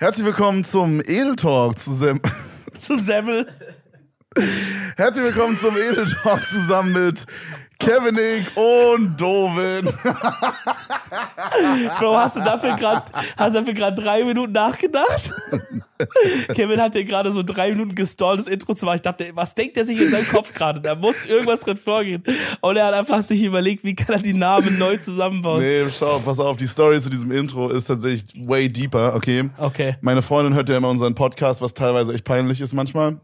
Herzlich willkommen zum Edel Talk zu Sem Zu Semmel. Herzlich willkommen zum Edel Talk zusammen mit Kevin Nick und Dovin. Bro, hast du dafür gerade hast du dafür gerade drei Minuten nachgedacht? Kevin hat dir gerade so drei Minuten gestallt, das Intro zu machen. Ich dachte, was denkt er sich in seinem Kopf gerade? Da muss irgendwas drin vorgehen. Und er hat einfach sich überlegt, wie kann er die Namen neu zusammenbauen. Nee, schau, pass auf, die Story zu diesem Intro ist tatsächlich way deeper, okay? Okay. Meine Freundin hört ja immer unseren Podcast, was teilweise echt peinlich ist manchmal.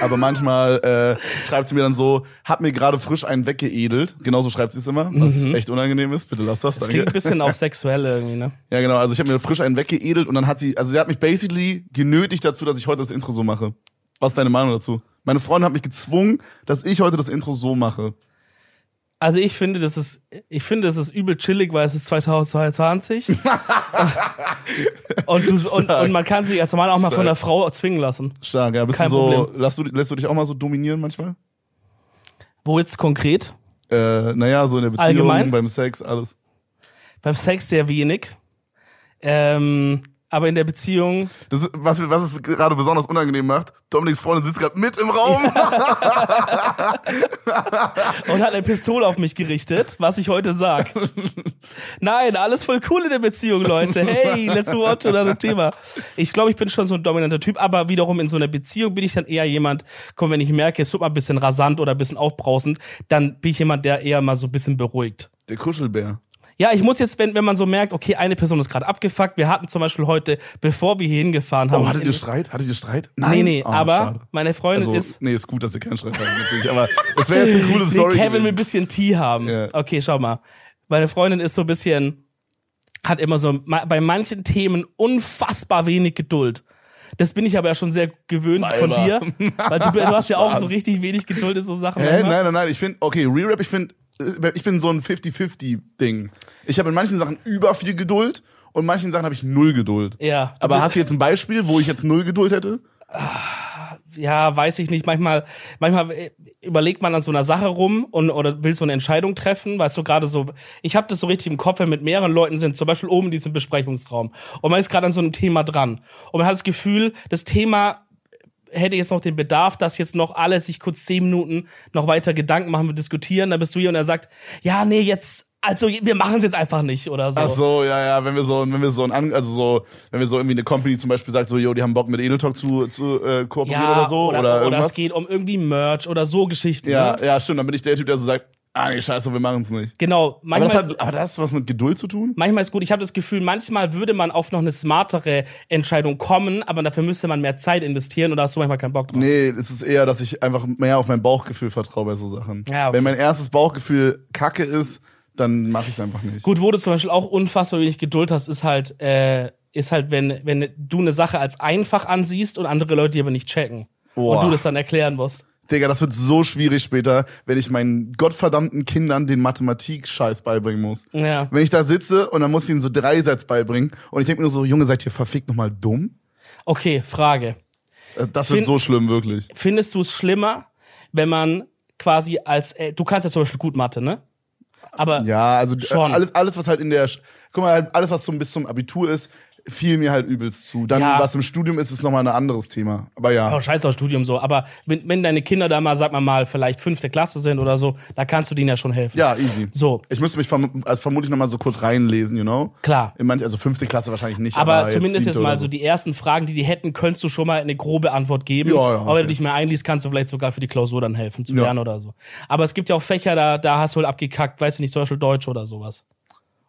Aber manchmal äh, schreibt sie mir dann so, hab mir gerade frisch einen weggeedelt. Genauso schreibt sie es immer, was echt unangenehm ist. Bitte lass das. Das klingt ein bisschen auch sexuell irgendwie, ne? Ja, genau. Also ich habe mir frisch einen weggeedelt und dann hat sie, also sie hat mich basically genötigt dazu, dass ich heute das Intro so mache. Was ist deine Meinung dazu? Meine Freundin hat mich gezwungen, dass ich heute das Intro so mache. Also ich finde, das ist, ich finde, das ist übel chillig, weil es ist 2022. und, du, und, und man kann sich als Mann auch mal von der Frau zwingen lassen. Stark, ja. Bist Kein du so, Problem. lässt du, lässt du dich auch mal so dominieren manchmal? Wo jetzt konkret? Äh, naja, so in der Beziehung, Allgemein? beim Sex, alles. Beim Sex sehr wenig. Ähm, aber in der Beziehung, Das ist, was, was es gerade besonders unangenehm macht, Dominiks Freundin sitzt gerade mit im Raum. und hat eine Pistole auf mich gerichtet, was ich heute sag. Nein, alles voll cool in der Beziehung, Leute. Hey, let's on to another Thema. Ich glaube, ich bin schon so ein dominanter Typ, aber wiederum in so einer Beziehung bin ich dann eher jemand, komm, wenn ich merke, es wird mal ein bisschen rasant oder ein bisschen aufbrausend, dann bin ich jemand, der eher mal so ein bisschen beruhigt. Der Kuschelbär. Ja, ich muss jetzt, wenn, wenn man so merkt, okay, eine Person ist gerade abgefuckt. Wir hatten zum Beispiel heute, bevor wir hier hingefahren haben. Oh, hattet ihr Streit? Hattet ihr Streit? Nee, nee, Oh, aber schade. meine Freundin Also, ist. nee, ist gut, dass ihr keinen Streit hattet, natürlich. Aber es wäre jetzt eine coole Nee, Story. Kevin will ein bisschen Tee haben. Ja. Okay, schau mal. Meine Freundin ist so ein bisschen, hat immer so bei manchen Themen unfassbar wenig Geduld. Das bin ich aber ja schon sehr gewöhnt von Weiber. dir. Weil du, du hast ja auch so richtig wenig Geduld in so Sachen. Hä? manchmal. Nein, nein, nein. Ich finde, okay, Re-Rap, ich finde, ich bin so ein 50-50-Ding. Ich habe in manchen Sachen über viel Geduld und in manchen Sachen habe ich null Geduld. Ja. Aber hast du jetzt ein Beispiel, wo ich jetzt null Geduld hätte? ja, weiß ich nicht. Manchmal, manchmal äh, überlegt man an so einer Sache rum und oder will so eine Entscheidung treffen, weißt du gerade so. Ich habe das so richtig im Kopf, wenn mit mehreren Leuten sind, zum Beispiel oben in diesem Besprechungsraum und man ist gerade an so einem Thema dran und man hat das Gefühl, das Thema hätte jetzt noch den Bedarf, dass jetzt noch alle sich kurz zehn Minuten noch weiter Gedanken machen, wir diskutieren, dann bist du hier und er sagt, ja, nee, jetzt, also wir machen es jetzt einfach nicht oder so. Ach so, ja, ja, wenn wir so, wenn wir so ein, An- also so, wenn wir so irgendwie eine Company zum Beispiel sagt, so, yo, die haben Bock mit Edel Talk zu, zu äh, kooperieren Ja, oder so, oder, oder, oder, es geht um irgendwie Merch oder so Geschichten. ja, Ne? ja, stimmt, dann bin ich der Typ, der so sagt, ah, nee, scheiße, wir machen es nicht. Genau, Aber manchmal das, ist- hat, aber das hat was mit Geduld zu tun? manchmal ist gut. Ich habe das Gefühl, manchmal würde man auf noch eine smartere Entscheidung kommen, aber dafür müsste man mehr Zeit investieren oder hast du manchmal keinen Bock drauf? Nee, es ist eher, dass ich einfach mehr auf mein Bauchgefühl vertraue bei so Sachen. Ja, okay. Wenn mein erstes Bauchgefühl kacke ist, dann mache ich es einfach nicht. Gut, wo du zum Beispiel auch unfassbar wenig Geduld hast, ist halt, äh, ist halt, wenn, wenn du eine Sache als einfach ansiehst und andere Leute die aber nicht checken. Boah. Und du das dann erklären musst. Digga, das wird so schwierig später, wenn ich meinen gottverdammten Kindern den Mathematik-Scheiß beibringen muss. Ja. Wenn ich da sitze und dann muss ich ihnen so drei Sätze beibringen und ich denke mir nur so, Junge, seid ihr verfickt nochmal dumm? Okay, Frage. Äh, Das wird Fin- so schlimm, wirklich. Findest du es schlimmer, wenn man quasi als, äh, du kannst ja zum Beispiel gut Mathe, ne? Aber Ja, also äh, Schon. alles, alles, was halt in der, guck mal, halt alles, was zum, bis zum Abitur ist, fiel mir halt übelst zu. Dann, Ja. was im Studium ist, ist nochmal ein anderes Thema. Aber ja. Oh, scheiß auf Studium so. Aber wenn, wenn deine Kinder da mal, sag mal mal, vielleicht fünfte Klasse sind oder so, da kannst du denen ja schon helfen. Ja, easy. So. Ich müsste mich verm also vermutlich nochmal so kurz reinlesen, you know? Klar. In manch, also fünfte Klasse wahrscheinlich nicht. Aber, Aber, zumindest jetzt siebte mal oder so die ersten Fragen, die die hätten, könntest du schon mal eine grobe Antwort geben. Ja, ja, Aber wenn du dich mehr einliest, kannst du vielleicht sogar für die Klausur dann helfen, zu Ja. lernen oder so. Aber es gibt ja auch Fächer, da, da hast du halt abgekackt, weißt du nicht, zum Beispiel Deutsch oder sowas.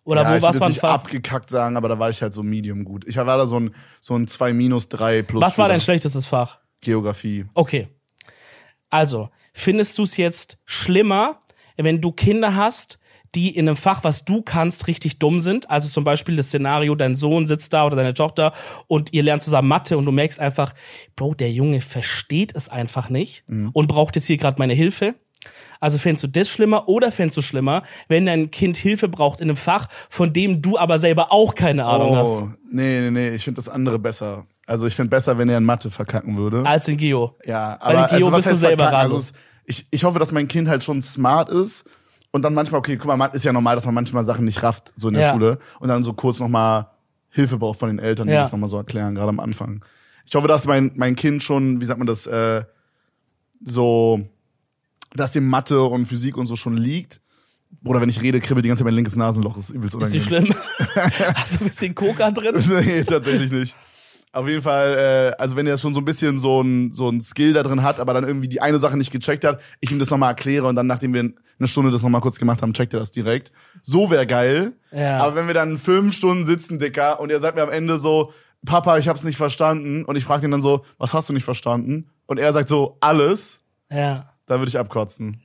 Oder ja, wo ich was will war abgekackt sagen, aber da war ich halt so medium gut. Ich war da so ein, so ein 2 minus 3 plus. Was war dein schlechtestes Fach? Geografie. Okay. Also, findest du es jetzt schlimmer, wenn du Kinder hast, die in einem Fach, was du kannst, richtig dumm sind? Also zum Beispiel das Szenario, dein Sohn sitzt da oder deine Tochter und ihr lernt zusammen Mathe und du merkst einfach, Bro, der Junge versteht es einfach nicht und braucht jetzt hier gerade meine Hilfe. Also fändest du das schlimmer oder fändest du schlimmer, wenn dein Kind Hilfe braucht in einem Fach, von dem du aber selber auch keine Ahnung hast, Oh, nee, nee, nee, ich finde das andere besser. Also ich finde besser, wenn er in Mathe verkacken würde. als in Geo? Ja, Weil aber in Geo also, bist du selber verkacken? Also es, ich, ich hoffe, dass mein Kind halt schon smart ist und dann manchmal, okay, guck mal, ist ja normal, dass man manchmal Sachen nicht rafft, so in der Ja. Schule und dann so kurz nochmal Hilfe braucht von den Eltern, die Ja. das nochmal so erklären, gerade am Anfang. Ich hoffe, dass mein, mein Kind schon, wie sagt man das, äh, so, dass dem Mathe und Physik und so schon liegt. Oder wenn ich rede, kribbelt die ganze Zeit mein linkes Nasenloch. Das ist übelst Ist nicht unangenehm. schlimm? Hast du ein bisschen Coca drin? nee, tatsächlich nicht. Auf jeden Fall, äh, also wenn er schon so ein bisschen so ein, so ein Skill da drin hat, aber dann irgendwie die eine Sache nicht gecheckt hat, ich ihm das nochmal erkläre und dann, nachdem wir eine Stunde das nochmal kurz gemacht haben, checkt er das direkt. So wäre geil. Ja. Aber wenn wir dann fünf Stunden sitzen, Dicker, und er sagt mir am Ende so, Papa, ich hab's nicht verstanden, und ich frage ihn dann so, was hast du nicht verstanden? Und er sagt so, alles, Ja. Da würde ich abkotzen.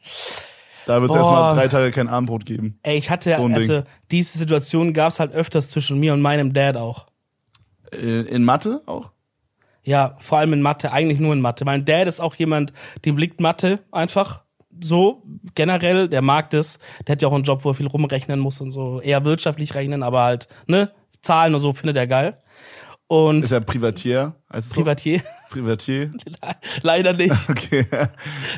Da wird es erstmal drei Tage kein Abendbrot geben. Ey, ich hatte, So also diese Situation gab's halt öfters zwischen mir und meinem Dad auch. Äh, In Mathe auch? Ja, vor allem in Mathe, eigentlich nur in Mathe. Mein Dad ist auch jemand, dem liegt Mathe einfach so generell, der mag das. Der hat ja auch einen Job, wo er viel rumrechnen muss und so, eher wirtschaftlich rechnen, aber halt, ne, Zahlen und so findet er geil. Und Ist er Privatier? Es so? Privatier, leider nicht, Okay.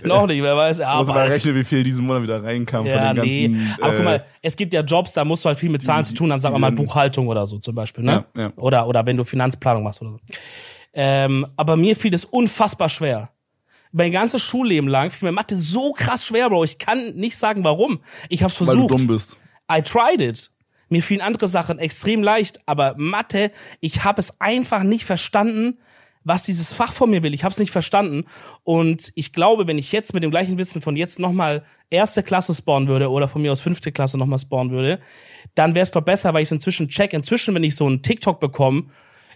noch nicht, wer weiß, er Muss mal rechnen, wie viel diesen Monat wieder reinkam Ja, von den nee. ganzen. Aber guck äh, mal, es gibt ja Jobs, da musst du halt viel mit Zahlen zu tun haben, sagen wir mal. Buchhaltung oder so zum Beispiel, ne? Ja, ja. Oder, oder wenn du Finanzplanung machst oder so. Ähm, aber mir fiel es unfassbar schwer. Mein ganzes Schulleben lang fiel mir Mathe so krass schwer, Bro. Ich kann nicht sagen, warum. Ich hab's weil du versucht. dumm bist. I tried it. Mir fielen andere Sachen extrem leicht, aber Mathe, ich habe es einfach nicht verstanden, was dieses Fach von mir will. Ich habe es nicht verstanden und ich glaube, wenn ich jetzt mit dem gleichen Wissen von jetzt nochmal erste Klasse spawnen würde oder von mir aus fünfte Klasse nochmal spawnen würde, dann wäre es doch besser, weil ich es inzwischen check. Inzwischen, wenn ich so einen TikTok bekomme,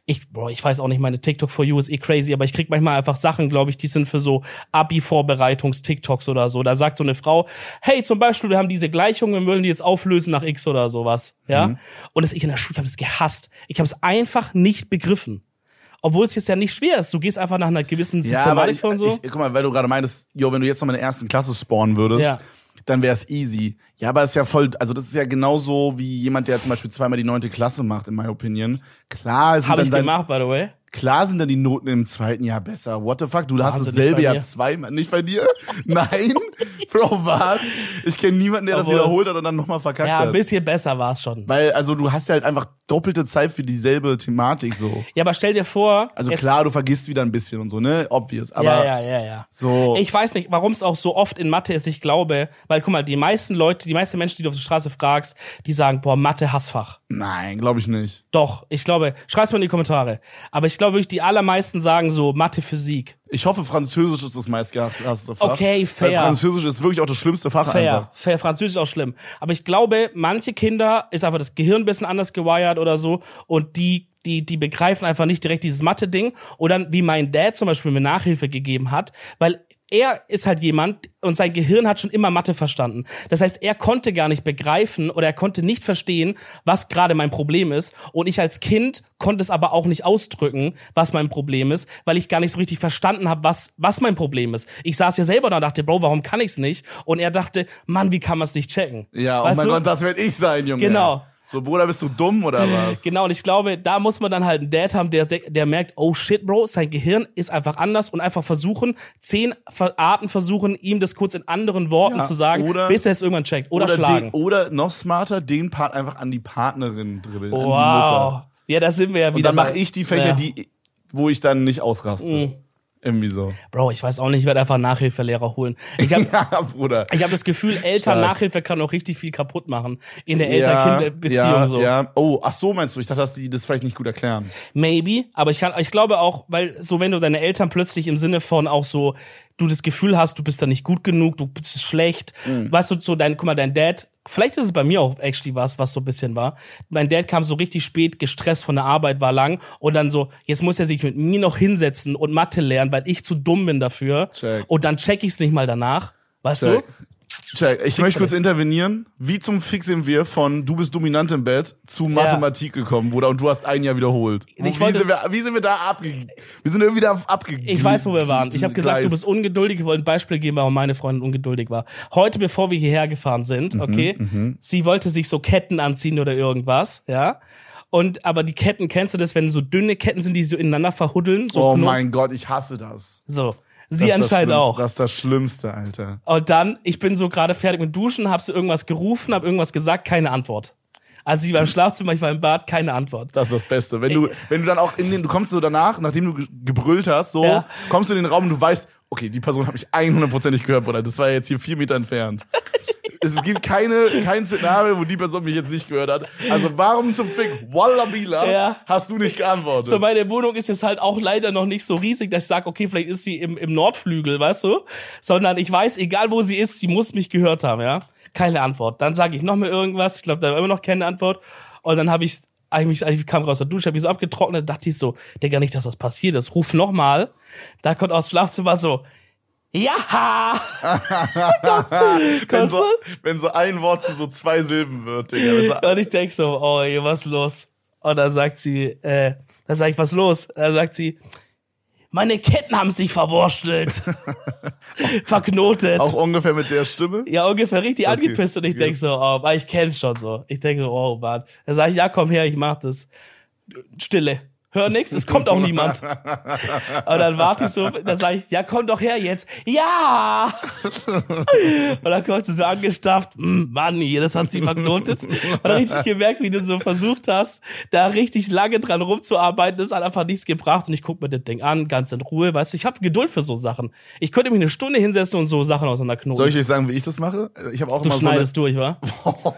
ich, boah, ich weiß auch nicht, meine TikTok for You ist eh crazy, aber ich krieg manchmal einfach Sachen, glaube ich, die sind für so Abi-Vorbereitungs-TikToks oder so. Da sagt so eine Frau, hey, zum Beispiel, wir haben diese Gleichung, wir wollen die jetzt auflösen nach X oder sowas. Ja. Und das ich in der Schule, ich habe das gehasst. Ich habe es einfach nicht begriffen. Obwohl es jetzt ja nicht schwer ist. Du gehst einfach nach einer gewissen Ja, Systematik ich, von so. ich, guck mal, weil du gerade meintest, jo, wenn du jetzt noch in der ersten Klasse spawnen würdest, Ja. dann wäre es easy. Ja, aber es ist ja voll, also das ist ja genauso wie jemand, der zum Beispiel zweimal die neunte Klasse macht, in my opinion. Klar sind habe dann ich gemacht, by the way. klar sind dann die Noten im zweiten Jahr besser. What the fuck? Du hast Wahnsinn, dasselbe Jahr zweimal. Nicht bei dir? Nein? Bro, was? Ich kenne niemanden, der das Obwohl- wiederholt hat und dann nochmal verkackt Ja, ein hat. bisschen besser war es schon. Weil, also du hast ja halt einfach doppelte Zeit für dieselbe Thematik so. Ja, aber stell dir vor. Also klar, du vergisst wieder ein bisschen und so, ne? Obvious. Aber ja, ja, ja, ja. so. Ich weiß nicht, warum es auch so oft in Mathe ist. Ich glaube, weil guck mal, die meisten Leute, die meisten Menschen, die du auf der Straße fragst, die sagen, boah, Mathe Hassfach. Nein, glaube ich nicht. Doch, ich glaube, schreib's mal in die Kommentare. Aber ich glaube wirklich, die allermeisten sagen so Mathe, Physik. Ich hoffe, Französisch ist das meistgehasste Fach. Okay, fair. Weil Französisch ist wirklich auch das schlimmste Fach Fair, einfach. fair, Französisch ist auch schlimm. Aber ich glaube, manche Kinder ist einfach das Gehirn ein bisschen anders gewired oder so und die die, die begreifen einfach nicht direkt dieses Mathe-Ding. Oder wie mein Dad zum Beispiel mir Nachhilfe gegeben hat, weil er ist halt jemand und sein Gehirn hat schon immer Mathe verstanden. Das heißt, er konnte gar nicht begreifen oder er konnte nicht verstehen, was gerade mein Problem ist. Und ich als Kind konnte es aber auch nicht ausdrücken, was mein Problem ist, weil ich gar nicht so richtig verstanden habe, was, was mein Problem ist. Ich saß ja selber da und dachte, Bro, warum kann ich's nicht? Und er dachte, Mann, wie kann man's nicht checken? Ja, oh Weißt mein du? Gott, das werd ich sein, Junge. Genau. So, Bruder, bist du dumm oder was? Genau, und ich glaube, da muss man dann halt einen Dad haben, der, der, der merkt, oh shit, Bro, sein Gehirn ist einfach anders und einfach versuchen, zehn Arten versuchen, ihm das kurz in anderen Worten Ja, zu sagen, oder- bis er es irgendwann checkt. Oder, schlagen. Den, oder noch smarter, den Part einfach an die Partnerin dribbeln, an die wow. Mutter. Ja, da sind wir ja Und wieder. dann mache ich die Fächer, ja. die, wo ich dann nicht ausraste. Irgendwie so. Bro, ich weiß auch nicht, ich werde einfach Nachhilfelehrer holen. Ich habe Ja, Bruder. ich hab das Gefühl, Eltern Stark. Nachhilfe kann auch richtig viel kaputt machen. In der Eltern-Kind-Beziehung ja, so. Ja. Oh, ach so meinst du? Ich dachte, dass die das vielleicht nicht gut erklären. Maybe, aber ich kann, ich glaube auch, weil so wenn du deine Eltern plötzlich im Sinne von auch so, du das Gefühl hast, du bist da nicht gut genug, du bist schlecht, Mhm. weißt du, so dein, guck mal, dein Dad, vielleicht ist es bei mir auch actually was, was so ein bisschen war. Mein Dad kam so richtig spät, gestresst von der Arbeit, war lang und dann so, jetzt muss er sich mit mir noch hinsetzen und Mathe lernen, weil ich zu dumm bin dafür. Check. Und dann check ich's nicht mal danach. Weißt Check. du? Check. Ich möchte kurz intervenieren. Wie zum Fix sind wir von du bist dominant im Bett zu Mathematik gekommen, Bruder, und du hast ein Jahr wiederholt. Wo- Ich wie, sind wir, wie sind wir da abge... Wir sind irgendwie da abgegangen. Ich weiß, wo wir waren. Ich habe gesagt, du bist ungeduldig. Ich wollte ein Beispiel geben, warum meine Freundin ungeduldig war. Heute, bevor wir hierher gefahren Mhm, sind, okay, sie wollte sich so Ketten anziehen oder irgendwas, ja. Und aber die Ketten, kennst du das, wenn so dünne Ketten sind, die so ineinander verhuddeln? So Oh Knot- mein Gott, ich hasse das. So. Sie anscheinend auch. Das ist das Schlimmste, Alter. Und dann, ich bin so gerade fertig mit Duschen, hab so irgendwas gerufen, hab irgendwas gesagt, keine Antwort. Also ich war im Schlafzimmer, ich war im Bad, keine Antwort. Das ist das Beste. Wenn du, wenn du dann auch in den, du kommst so danach, nachdem du ge- gebrüllt hast, so, Ja. kommst du in den Raum und du weißt, okay, die Person hat mich 100%ig gehört, Bruder. Das war jetzt hier vier Meter entfernt. es gibt keine, kein Szenario, wo die Person mich jetzt nicht gehört hat. Also warum zum Fick, Wallabila, Ja. hast du nicht geantwortet? So, meine Wohnung ist jetzt halt auch leider noch nicht so riesig, dass ich sage, okay, vielleicht ist sie im, im Nordflügel, weißt du? Sondern ich weiß, egal wo sie ist, sie muss mich gehört haben, ja? Keine Antwort. Dann sage ich noch mal irgendwas, ich glaube, da war immer noch keine Antwort. Und dann habe ich eigentlich, ich kam raus der Dusche, habe ich so abgetrocknet, dachte ich so, Digga, nicht, dass was passiert ist. Ruf noch mal. Da kommt aus dem Schlafzimmer so, ja! wenn, Kannst so, wenn so ein Wort zu so zwei Silben wird, Digga. Wenn so, Und ich denk so, oh, ey, was los? Und dann sagt sie, äh, dann sag ich, was los? Dann sagt sie, meine Ketten haben sich verwurschtelt. Verknotet. auch ungefähr mit der Stimme? ja, ungefähr richtig Okay, angepisst. Und ich denk so, oh, ich kenn's schon so. Ich denke, oh, Mann. Dann sag ich, ja, komm her, ich mach das. Stille. Hör nix, es kommt auch niemand. Und dann warte ich so, dann sage ich, ja, komm doch her jetzt. Ja! Und dann kommt sie so angestafft, "Mm, Mann, das hat sie verknotet. Und dann richtig gemerkt, wie du so versucht hast, da richtig lange dran rumzuarbeiten, das hat einfach nichts gebracht. Und ich guck mir das Ding an, ganz in Ruhe, weißt du, ich habe Geduld für so Sachen. Ich könnte mich eine Stunde hinsetzen und so Sachen auseinanderknoten. Soll ich euch sagen, wie ich das mache? Ich habe auch du immer so eine, schneidest durch, wa?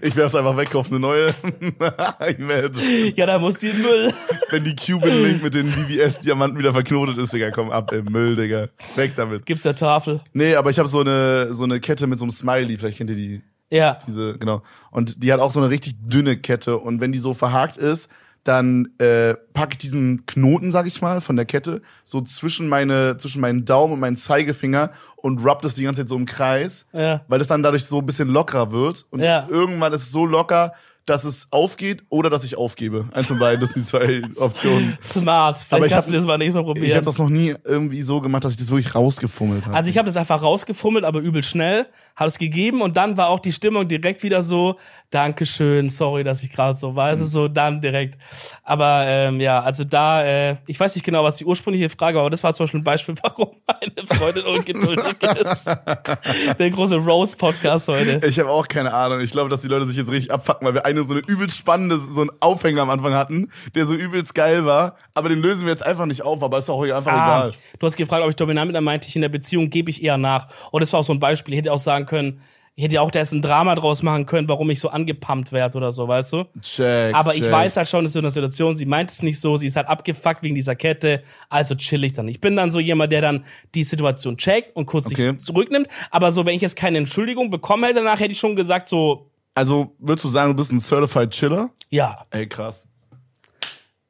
Ich werf's einfach weg auf eine neue. Ja, da muss die Müll. Wenn die Cuban Link mit den VVS-Diamanten wieder verknotet ist, Digga, komm ab im Müll, Digga. Weg damit. Gibt's der Tafel. Nee, aber ich habe so eine, so eine Kette mit so einem Smiley, vielleicht kennt ihr die, Ja. diese, genau. Und die hat auch so eine richtig dünne Kette. Und wenn die so verhakt ist, dann äh, packe ich diesen Knoten, sag ich mal, von der Kette so zwischen meine zwischen meinen Daumen und meinen Zeigefinger und rub das die ganze Zeit so im Kreis, Ja. weil das dann dadurch so ein bisschen lockerer wird und Ja. irgendwann ist es so locker, dass es aufgeht oder dass ich aufgebe. Eins von beiden, das sind die zwei Optionen. Smart. Vielleicht Aber ich kannst hab- du das mal nächstes Mal probieren. Ich habe das noch nie irgendwie so gemacht, dass ich das wirklich rausgefummelt habe. Also ich habe das einfach rausgefummelt, aber übel schnell, habe es gegeben und dann war auch die Stimmung direkt wieder so, Dankeschön, sorry, dass ich gerade so weiß, Mhm. so dann direkt. Aber ähm, ja, also da, äh, ich weiß nicht genau, was die ursprüngliche Frage war, aber das war zum Beispiel ein Beispiel, warum meine Freundin ungeduldig ist. Der große Rose-Podcast heute. Ich habe auch keine Ahnung. Ich glaube, dass die Leute sich jetzt richtig abfacken, weil wir eine so eine übelst spannende, so einen Aufhänger am Anfang hatten, der so übelst geil war. Aber den lösen wir jetzt einfach nicht auf, aber ist auch einfach Ah, egal. du hast gefragt, ob ich dominant bin, dann meinte ich, in der Beziehung gebe ich eher nach. Und das war auch so ein Beispiel. Ich hätte auch sagen können, ich hätte ja auch da jetzt ein Drama draus machen können, warum ich so angepumpt werde oder so, weißt du? Check. Aber ich check. weiß halt schon, das ist so eine Situation, sie meint es nicht so, sie ist halt abgefuckt wegen dieser Kette, also chill ich dann. Ich bin dann so jemand, der dann die Situation checkt und kurz Okay. sich zurücknimmt. Aber so, wenn ich jetzt keine Entschuldigung bekommen hätte, danach hätte ich schon gesagt, so, Also, würdest du sagen, du bist ein Certified Chiller? ja, Ey, krass.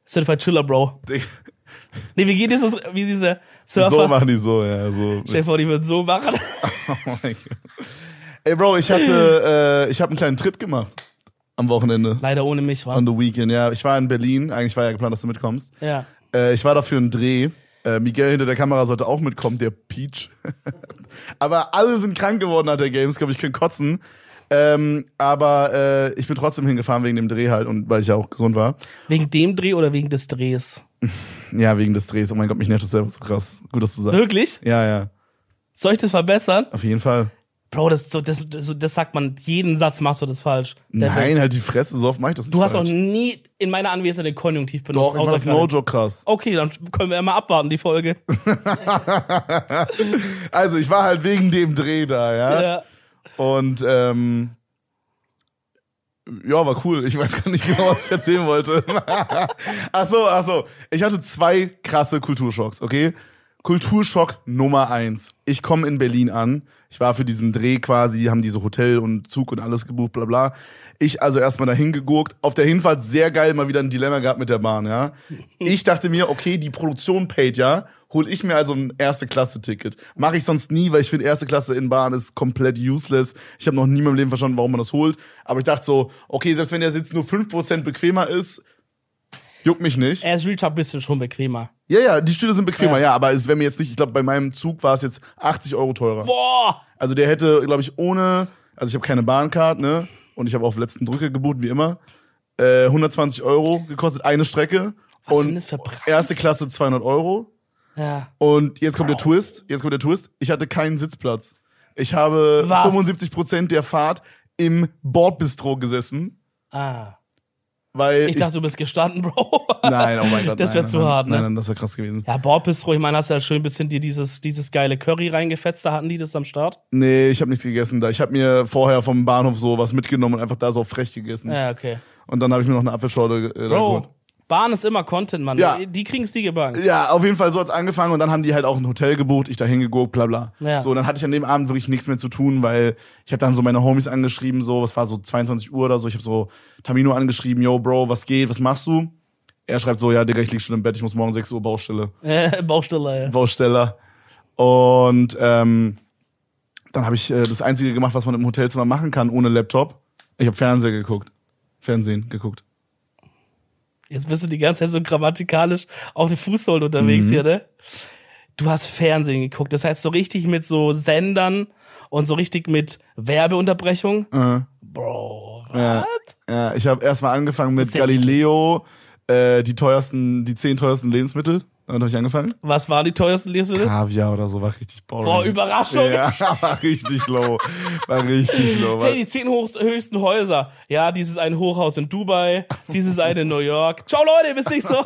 Certified Chiller, Bro. Nee, wie geht dieses, wie diese So Surfer? machen die so, ja. So. Stell dir vor, die würden so machen. Oh mein Gott. Ey, Bro, ich hatte, äh, ich habe einen kleinen Trip gemacht am Wochenende. Leider ohne mich, war. On the weekend, ja. Ich war in Berlin. Eigentlich war ja geplant, dass du mitkommst. Ja. Äh, ich war dafür einen Dreh. Äh, Miguel hinter der Kamera sollte auch mitkommen, der Peach. aber alle sind krank geworden nach der Games, glaube ich, können kotzen. Ähm, aber äh, ich bin trotzdem hingefahren wegen dem Dreh halt und weil ich ja auch gesund war. Wegen dem Dreh oder wegen des Drehs? Ja, wegen des Drehs. Oh mein Gott, mich nervt das selber so krass. Gut, dass du sagst. Wirklich? Ja, ja. Soll ich das verbessern? Auf jeden Fall. Bro, das, so, das, das, das sagt man, jeden Satz machst du das falsch. Der- Nein, halt die Fresse, so oft mach ich das nicht Du hast auch nie in meiner Anwesenheit den Konjunktiv benutzt. Doch, ich mach das gerade. no joke krass. Okay, dann können wir mal abwarten, die Folge. Also, ich war halt wegen dem Dreh da, ja. Ja. Und ähm, ja, war cool. Ich weiß gar nicht genau, was ich erzählen wollte. ach so, ach so. Ich hatte zwei krasse Kulturschocks, okay? Kulturschock Nummer eins. Ich komme in Berlin an. Ich war für diesen Dreh quasi, haben diese Hotel und Zug und alles gebucht, bla bla. Ich also erstmal dahin geguckt. Auf der Hinfahrt sehr geil mal wieder ein Dilemma gehabt mit der Bahn, ja. Ich dachte mir, okay, die Produktion paid ja. Hol ich mir also ein Erste-Klasse-Ticket. Mache ich sonst nie, weil ich finde, Erste Klasse in Bahn ist komplett useless. Ich habe noch nie in meinem Leben verstanden, warum man das holt. Aber ich dachte so, okay, selbst wenn der Sitz nur 5% bequemer ist, juckt mich nicht. Er ist Real Talk ein bisschen schon bequemer. Ja, ja, die Stühle sind bequemer, Ja. ja, aber es wäre mir jetzt nicht, ich glaube, bei meinem Zug war es jetzt 80 Euro teurer. Boah! Also der hätte, glaube ich, ohne, also ich habe keine Bahncard, ne? Und ich habe auf letzten Drücker gebucht, wie immer. Äh, 120 Euro gekostet, eine Strecke. Was und erste Klasse 200 Euro. Ja. Und jetzt kommt der Twist, jetzt kommt der Twist. Ich hatte keinen Sitzplatz. Ich habe Was? 75 Prozent der Fahrt im Bordbistro gesessen. Ah. Weil Ich dachte, du bist gestanden, Bro. nein, oh mein Gott. Das nein, wär nein, zu nein, hart, ne? Nein, nein, das wäre krass gewesen. Ja, Bordbistro, ich meine, hast du halt schön ein bisschen dir dieses, dieses geile Curry reingefetzt, da hatten die das am Start. Nee, ich habe nichts gegessen da. Ich habe mir vorher vom Bahnhof so was mitgenommen und einfach da so frech gegessen. Ja, okay. Und dann habe ich mir noch eine Apfelschorle äh. Bro, Bahn ist immer Content, Mann. Ja. Die kriegen's die gebacken. Ja, auf jeden Fall so hat's angefangen und dann haben die halt auch ein Hotel gebucht, ich da hingeguckt, bla bla. Ja. So, und dann hatte ich an dem Abend wirklich nichts mehr zu tun, weil ich habe dann so meine Homies angeschrieben, so, was war so 22 Uhr oder so, ich habe so Tamino angeschrieben, yo Bro, was geht, was machst du? Er schreibt so, ja, Digga, ich lieg schon im Bett, ich muss morgen 6 Uhr Baustelle. Äh, Baustelle, ja. Bausteller. Und ähm, dann habe ich äh, das Einzige gemacht, was man im Hotelzimmer machen kann, ohne Laptop. Ich habe Fernseher geguckt. Fernsehen geguckt. Jetzt bist du die ganze Zeit so grammatikalisch auf den Fußsohlen unterwegs Mhm. hier, ne? Du hast Fernsehen geguckt. Das heißt so richtig mit so Sendern und so richtig mit Werbeunterbrechung. Äh, Bro, ja, was? ja, ich habe erstmal angefangen mit Galileo, äh, die teuersten, die zehn teuersten Lebensmittel. Damit habe ich angefangen. Was waren die teuersten Lebensmittel? Kaviar oder so, war richtig boring. Boah, Überraschung. Ja, war richtig low. War richtig low. Hey, die zehn höchsten Häuser. Ja, dieses eine Hochhaus in Dubai, dieses eine in New York. Ciao Leute, wisst nicht so.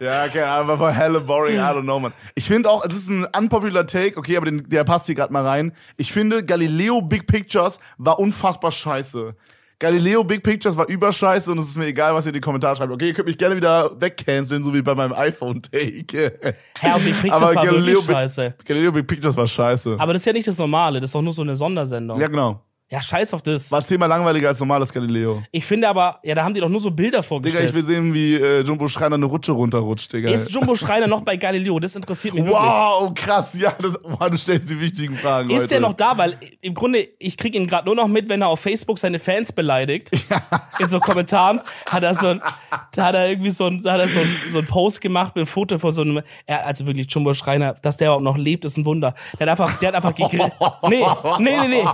Ja, keine Ahnung, aber war hella boring, I don't know, man. Ich finde auch, es ist ein unpopular Take, okay, aber den, der passt hier gerade mal rein. Ich finde, Galileo Big Pictures war unfassbar scheiße. Galileo Big Pictures war überscheiße und es ist mir egal, was ihr in die Kommentare schreibt. Okay, ihr könnt mich gerne wieder wegcanceln, so wie bei meinem iPhone-Take. Herr, Big Pictures war wirklich Big- scheiße. Galileo Big Pictures war scheiße. Aber das ist ja nicht das Normale, das ist doch nur so eine Sondersendung. ja, Ja, scheiß auf das. War zehnmal langweiliger als normales Galileo. Ich finde aber, ja, da haben die doch nur so Bilder Digga, vorgestellt. ich will sehen, wie äh, Jumbo Schreiner eine Rutsche runterrutscht, Digga. ist Jumbo Schreiner noch bei Galileo? Das interessiert mich wirklich. wow, krass, ja, das, wow, du stellst die wichtigen Fragen Ist heute. der noch da? Weil im Grunde, ich krieg ihn gerade nur noch mit, wenn er auf Facebook seine Fans beleidigt. In so Kommentaren hat er so ein, da hat er irgendwie so ein, hat er so ein, so ein Post gemacht mit einem Foto von so einem, er, also wirklich Jumbo Schreiner, dass der überhaupt noch lebt, ist ein Wunder. Der hat einfach, der hat einfach gegrillt. Nee, nee, nee, nee.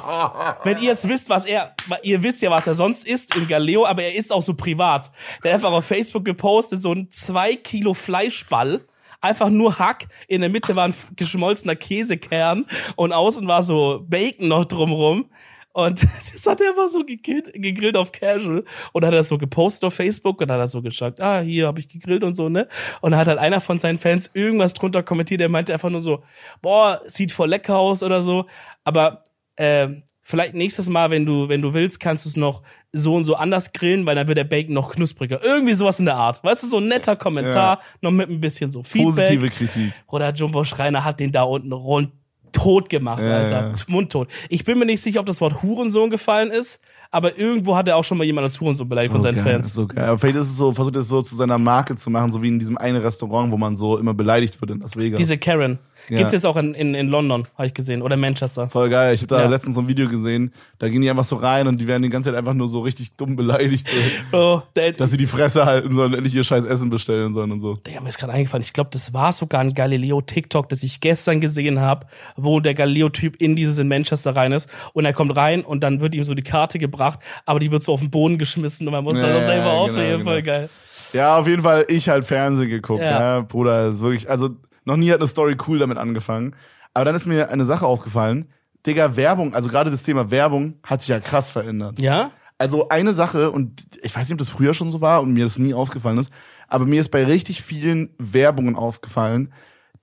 Wenn ihr jetzt wisst, was er, ihr wisst ja, was er sonst isst im Galileo, aber er isst auch so privat. Der hat einfach auf Facebook gepostet, so ein zwei Kilo Fleischball einfach nur Hack. In der Mitte war ein geschmolzener Käsekern und außen war so Bacon noch drumrum. Und das hat er einfach so gegrillt, gegrillt auf Casual und hat das so gepostet auf Facebook und hat er so gesagt, ah, hier habe ich gegrillt und so, ne? Und dann hat halt einer von seinen Fans irgendwas drunter kommentiert, der meinte einfach nur so, boah, sieht voll lecker aus oder so. Aber ähm, vielleicht nächstes Mal, wenn du, wenn du willst, kannst du es noch so und so anders grillen, weil dann wird der Bacon noch knuspriger. Irgendwie sowas in der Art. Weißt du, so ein netter Kommentar, noch mit ein bisschen so Feedback. Positive Kritik. Oder Jumbo Schreiner hat den da unten rund tot gemacht, Ja, Alter. ja. Mundtot. Ich bin mir nicht sicher, ob das Wort Hurensohn gefallen ist, aber irgendwo hat er auch schon mal jemand als Hurensohn beleidigt von seinen geil, Fans. So geil. Aber vielleicht ist es so, versucht es so zu seiner Marke zu machen, so wie in diesem einen Restaurant, wo man so immer beleidigt wird in Las Vegas. Diese Karen. Ja. Gibt's jetzt auch in, in, in London, habe ich gesehen. Oder Manchester. Voll geil. Ich habe da Ja. letztens so ein Video gesehen, da gehen die einfach so rein und die werden die ganze Zeit einfach nur so richtig dumm beleidigt, so, Oh, der, dass sie die Fresse halten sollen, endlich ihr scheiß Essen bestellen sollen und so. Digga, mir ist gerade eingefallen, ich glaube, das war sogar ein Galileo-TikTok, das ich gestern gesehen habe, wo der Galileo-Typ in dieses in Manchester rein ist und er kommt rein und dann wird ihm so die Karte gebracht, aber die wird so auf den Boden geschmissen und man muss Ja, dann ja, selber genau, aufheben. genau. Voll geil. Ja, auf jeden Fall, ich halt Fernsehen geguckt, Ja. ja. Bruder, wirklich, also noch nie hat eine Story cool damit angefangen. Aber dann ist mir eine Sache aufgefallen. Digga, Werbung, also gerade das Thema Werbung hat sich ja krass verändert. Ja? Also eine Sache, und ich weiß nicht, ob das früher schon so war und mir das nie aufgefallen ist, aber mir ist bei richtig vielen Werbungen aufgefallen,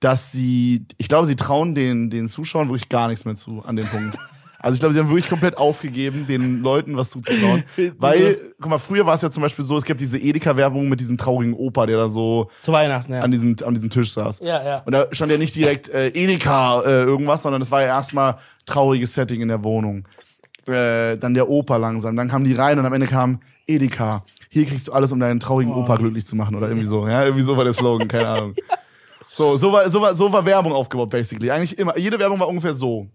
dass sie, ich glaube, sie trauen den, den Zuschauern wirklich gar nichts mehr zu an dem Punkt. Also ich glaube, sie haben wirklich komplett aufgegeben, den Leuten was zuzutrauen. Weil, guck mal, früher war es ja zum Beispiel so, es gab diese Edeka-Werbung mit diesem traurigen Opa, der da so Zu Weihnachten, ja. an diesem, an diesem Tisch saß. Ja, ja. Und da stand ja nicht direkt äh, Edeka äh, irgendwas, sondern es war ja erstmal trauriges Setting in der Wohnung. Äh, dann der Opa langsam, dann kamen die rein und am Ende kam Edeka. Hier kriegst du alles, um deinen traurigen Oh. Opa glücklich zu machen oder irgendwie so. Ja, irgendwie so war der Slogan, keine Ahnung. So, so war, so war, so war Werbung aufgebaut, basically. Eigentlich immer, jede Werbung war ungefähr so.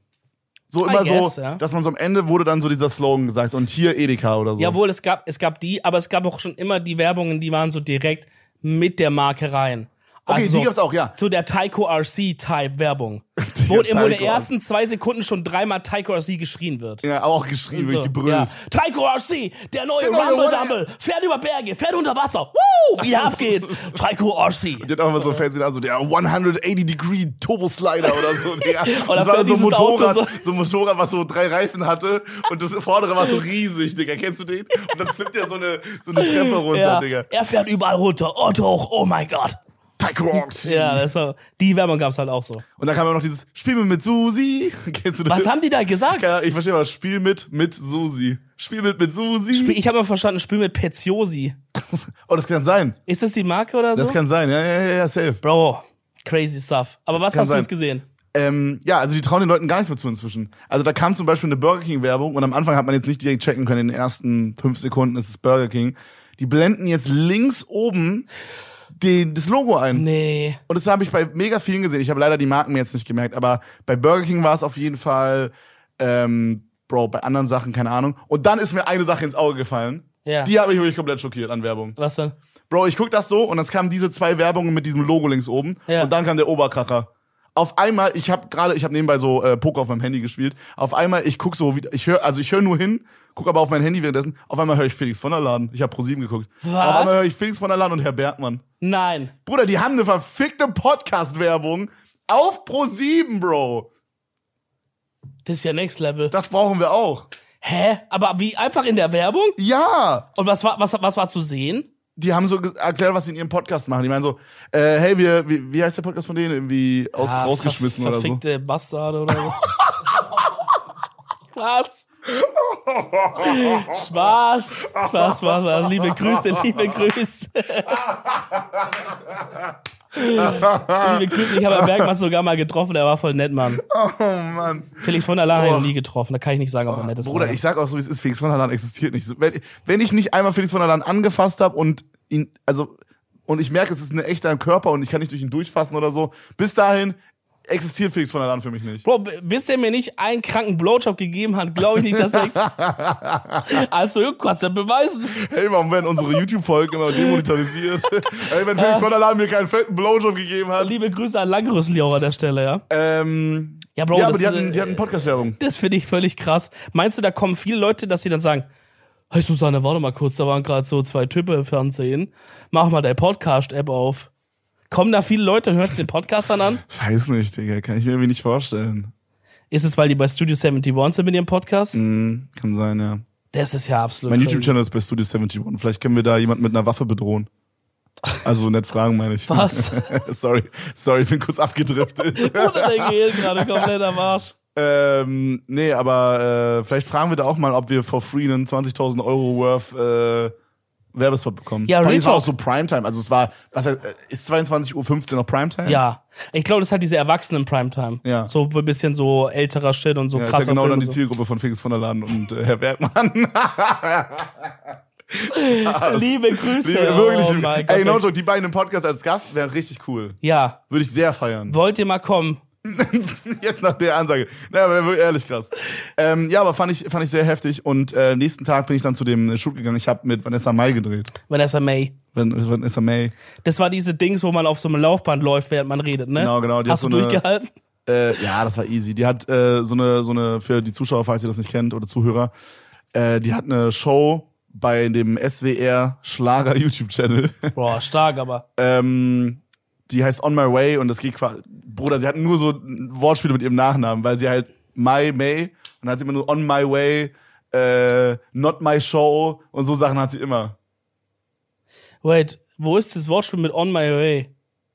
So I immer guess, so, ja. dass man so am Ende wurde dann so dieser Slogan gesagt und hier Edeka oder so. Jawohl, es gab, es gab die, aber es gab auch schon immer die Werbungen, die waren so direkt mit der Marke rein. Okay, Also die gab's auch, ja. So der Taiko RC-Type Werbung. wo, in den ersten zwei Sekunden schon dreimal Taiko RC geschrien wird. Ja, auch geschrien, So, wirklich gebrüllt. ja. Taiko RC, der neue neue Rumble Dumble, fährt über Berge, fährt unter Wasser. Woo, wie der abgeht. Taiko RC. Die hat auch immer so fancy da, so der 180-Degree Turbo-Slider oder so. Digga. Oder das war fährt so ein Motorrad, so- so. ein Motorrad, was so drei Reifen hatte und das vordere war so riesig, Digga. Kennst du den? Und dann flippt er so eine, so eine Treppe runter, Ja, Digga. er fährt überall runter und hoch. Oh mein Gott. Rocks. Ja, das war, die Werbung gab's halt auch so. Und dann kam ja noch dieses Spiel mit, mit Susi. Kennst du das? Was haben die da gesagt? Ja, ich verstehe mal, Spiel mit mit Susi. Spiel mit mit Susi. Ich habe mal verstanden, Spiel mit Peziosi. oh, das kann sein. Ist das die Marke oder so? Das kann sein. Ja, ja, ja, ja safe. Bro, crazy stuff. Aber was Kann hast du jetzt gesehen? Ähm, ja, also die trauen den Leuten gar nichts mehr zu inzwischen. Also da kam zum Beispiel eine Burger King Werbung und am Anfang hat man jetzt nicht direkt checken können, in den ersten fünf Sekunden ist es Burger King. Die blenden jetzt links oben den, das Logo ein. Nee. Und das habe ich bei mega vielen gesehen. Ich habe leider die Marken mir jetzt nicht gemerkt, aber bei Burger King war es auf jeden Fall, ähm, Bro, bei anderen Sachen, keine Ahnung. Und dann ist mir eine Sache ins Auge gefallen. Ja. Die habe ich wirklich komplett schockiert an Werbung. Was denn? Bro, ich guck das so und es kamen diese zwei Werbungen mit diesem Logo links oben Ja. und dann kam der Oberkracher. Auf einmal, ich habe gerade, ich habe nebenbei so äh, Poker auf meinem Handy gespielt. Auf einmal, ich guck so, ich höre, also ich höre nur hin, guck aber auf mein Handy währenddessen. Auf einmal höre ich Felix von der Laden. Ich habe Pro 7 geguckt. Was? Auf einmal höre ich Felix von der Laden und Herr Bergmann. Nein. Bruder, die haben eine verfickte Podcast-Werbung auf Pro 7, Bro. Das ist ja Next Level. Das brauchen wir auch. Hä? Aber wie einfach in der Werbung? Ja. Und was war, was, was war zu sehen? Die haben so erklärt, was sie in ihrem Podcast machen. Die meinen so, äh, hey, wir, wie, wie heißt der Podcast von denen? Irgendwie aus, Ja, rausgeschmissen oder so. verfickte Bastarde oder so. Spaß. Spaß. Spaß, Spaß. Also liebe Grüße, liebe Grüße. Liebe Grüße. Ich habe Herrn Bergmann sogar mal getroffen, der war voll nett, Mann. Oh Mann. Felix von der Laden habe ich nie getroffen. Da kann ich nicht sagen, ob er nett ist. Bruder, oder ich sag auch so, wie es ist, Felix von der Land existiert nicht. Wenn, wenn ich nicht einmal Felix von der Land angefasst habe und ihn, also, und ich merke, es ist ein echter Körper und ich kann nicht durch ihn durchfassen oder so, bis dahin existiert Felix von der Land für mich nicht. Bro, bis er mir nicht einen kranken Blowjob gegeben hat, glaube ich nicht, dass er ex Also, du kannst ja beweisen. Hey, warum werden unsere YouTube-Folgen immer demonetarisiert? hey, wenn Felix von der Land mir keinen fetten Blowjob gegeben hat. Liebe Grüße an Langrüssel auch an der Stelle, ja. Ähm, Ja, Bro, ja, das aber die hatten, äh, die hatten Podcast-Werbung. Das finde ich völlig krass. Meinst du, da kommen viele Leute, dass sie dann sagen, hey Susanne, warte mal kurz, da waren gerade so zwei Typen im Fernsehen. Mach mal deine Podcast-App auf. Kommen da viele Leute und hörst du den Podcast dann an? Weiß nicht, Digga, kann ich mir irgendwie nicht vorstellen. Ist es, weil die bei Studio 71 sind mit ihrem Podcast? Hm, kann sein, ja. Das ist ja absolut Mein. YouTube-Channel ist bei Studio 71. Vielleicht können wir da jemanden mit einer Waffe bedrohen. Also nett fragen, meine ich. Was? sorry, sorry, ich bin kurz abgedriftet. Oder der geht gerade komplett am Arsch. ähm, nee, aber äh, vielleicht fragen wir da auch mal, ob wir for free einen 20.000 Euro worth äh, Werbespot bekommen. Ja, Real es war auch Talk. so Primetime. Also es war, was heißt, äh, ist 22.15 Uhr noch Primetime? Ja. Ich glaube, das hat diese Erwachsenen-Primetime. Ja. So ein bisschen so älterer Shit und so Ja, ist krasser ja genau Film dann die so. Zielgruppe von Felix von der Laden und äh, Herr Bergmann. Liebe Grüße. Liebe, wirklich, oh liebe- mein Gott. Ey, no joke, die beiden im Podcast als Gast wären richtig cool. Ja. Würde ich sehr feiern. Wollt ihr mal kommen? Jetzt nach der Ansage. Naja, aber wirklich ehrlich krass. Ähm, ja, aber fand ich, fand ich sehr heftig. Und äh, nächsten Tag bin ich dann zu dem Shoot gegangen. Ich habe mit Vanessa Mai gedreht. Vanessa May. Van- Vanessa May. Das war diese Dings, wo man auf so einem Laufband läuft, während man redet, ne? Genau, genau, die Hast du so eine- durchgehalten? Äh, ja, das war easy. Die hat äh, so eine, so eine, für die Zuschauer, falls ihr das nicht kennt oder Zuhörer, äh, die hat eine Show bei dem SWR Schlager YouTube-Channel. Boah, stark, aber. ähm, die heißt On My Way und das geht quasi, Bruder, sie hat nur so Wortspiele mit ihrem Nachnamen, weil sie halt My May und dann hat sie immer nur On My Way, äh, Not My Show und so Sachen hat sie immer. Wait, wo ist das Wortspiel mit On My Way?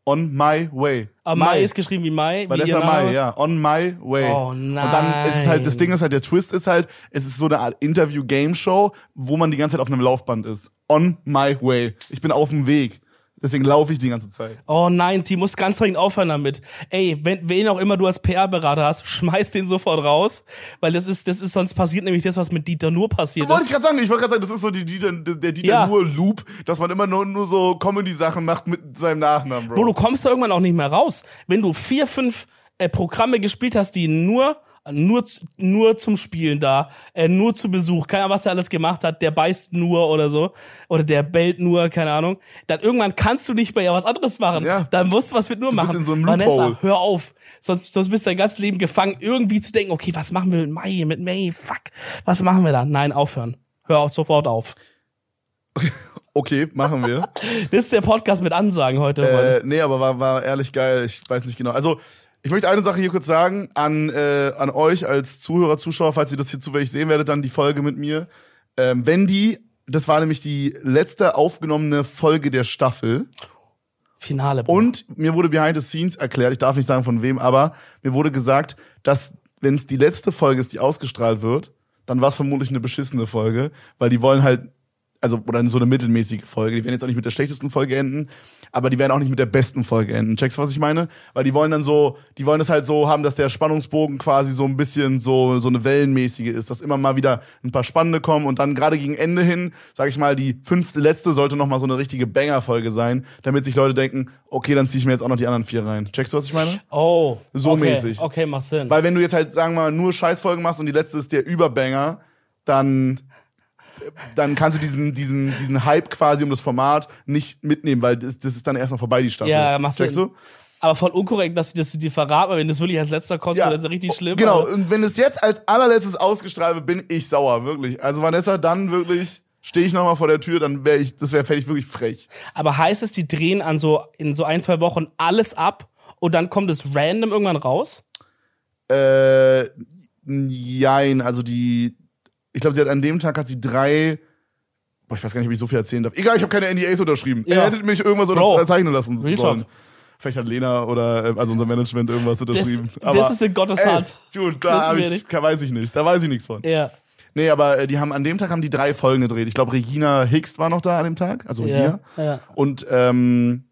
On My Way. Aber Mai ist geschrieben wie Mai. Vanessa? Mai, ja. On My Way. Oh Und dann ist es halt, das nein. Ding ist halt, der Twist ist halt, es ist so eine Art Interview-Game-Show, wo man die ganze Zeit auf einem Laufband ist. On My Way. Ich bin auf dem Weg. Deswegen laufe ich die ganze Zeit. Oh nein, die muss ganz dringend aufhören damit. Ey, wenn, wen auch immer du als PR-Berater hast, schmeiß den sofort raus, weil das ist, das ist, sonst passiert nämlich das, was mit Dieter nur passiert Wollte ich ist. gerade sagen, ich wollte gerade sagen, das ist so die Dieter, der Dieter Ja. nur Loop, dass man immer nur, nur so Comedy-Sachen macht mit seinem Nachnamen, Bro. Bro, du kommst da irgendwann auch nicht mehr raus. Wenn du vier, fünf äh, Programme gespielt hast, die nur nur, nur zum Spielen da, äh, nur zu Besuch, keine Ahnung, was er alles gemacht hat, der beißt nur oder so, oder der bellt nur, keine Ahnung, dann irgendwann kannst du nicht mehr ja was anderes machen. Ja. Dann musst du was mit nur bist machen. in so einem Vanessa, Loophole. hör auf. Sonst, sonst bist du dein ganzes Leben gefangen, irgendwie zu denken, okay, was machen wir mit Mai, mit May, fuck, was machen wir da? Nein, aufhören. Hör auch sofort auf. Okay, machen wir. Das ist der Podcast mit Ansagen heute. Äh, nee, aber war, war ehrlich geil. Ich weiß nicht genau. Also, ich möchte eine Sache hier kurz sagen an, äh, an euch als Zuhörer, Zuschauer, falls ihr das hier zufällig sehen werdet, dann die Folge mit mir. Ähm, wenn die, das war nämlich die letzte aufgenommene Folge der Staffel. Finale. Bruder. Und mir wurde behind the scenes erklärt, ich darf nicht sagen von wem, aber mir wurde gesagt, dass wenn es die letzte Folge ist, die ausgestrahlt wird, dann war es vermutlich eine beschissene Folge, weil die wollen halt, also, oder so eine mittelmäßige Folge. Die werden jetzt auch nicht mit der schlechtesten Folge enden, aber die werden auch nicht mit der besten Folge enden. Checkst du, was ich meine? Weil die wollen dann so, die wollen es halt so haben, dass der Spannungsbogen quasi so ein bisschen so, so eine wellenmäßige ist, dass immer mal wieder ein paar spannende kommen und dann gerade gegen Ende hin, sag ich mal, die fünfte, letzte sollte noch mal so eine richtige Banger-Folge sein, damit sich Leute denken, okay, dann zieh ich mir jetzt auch noch die anderen vier rein. Checkst du, was ich meine? Oh. So okay. mäßig. Okay, macht Sinn. Weil wenn du jetzt halt, sagen wir mal, nur Scheißfolgen machst und die letzte ist der Überbanger, dann, dann kannst du diesen, diesen, diesen Hype quasi um das Format nicht mitnehmen, weil das, das ist dann erstmal vorbei, die Staffel. Ja, Checkst Sinn. du? Aber voll unkorrekt, dass sie das dir verraten, weil wenn das wirklich als letzter kommt, dann ist ja richtig schlimm. Genau, aber- und wenn es jetzt als allerletztes ausgestrahlt wird, bin ich sauer, wirklich. Also Vanessa, dann wirklich stehe ich nochmal vor der Tür, dann wäre ich, das wäre ich wirklich frech. Aber heißt es, die drehen an so, in so ein, zwei Wochen alles ab und dann kommt es random irgendwann raus? Äh, jein, also die, ich glaube, sie hat an dem Tag hat sie drei, boah, ich weiß gar nicht, ob ich so viel erzählen darf. Egal, ich habe keine NDAs unterschrieben. Ja. Er hätte mich irgendwas unterzeichnen lassen Real sollen. talk. Vielleicht hat Lena oder äh, also unser Management irgendwas unterschrieben. das ist in Gottes Hand. Dude, da ich, nicht. weiß ich nicht. Da weiß ich nichts von. Ja. Nee, aber äh, die haben an dem Tag haben die drei Folgen gedreht. Ich glaube, Regina Hicks war noch da an dem Tag, also Ja. hier. ja. Und ähm,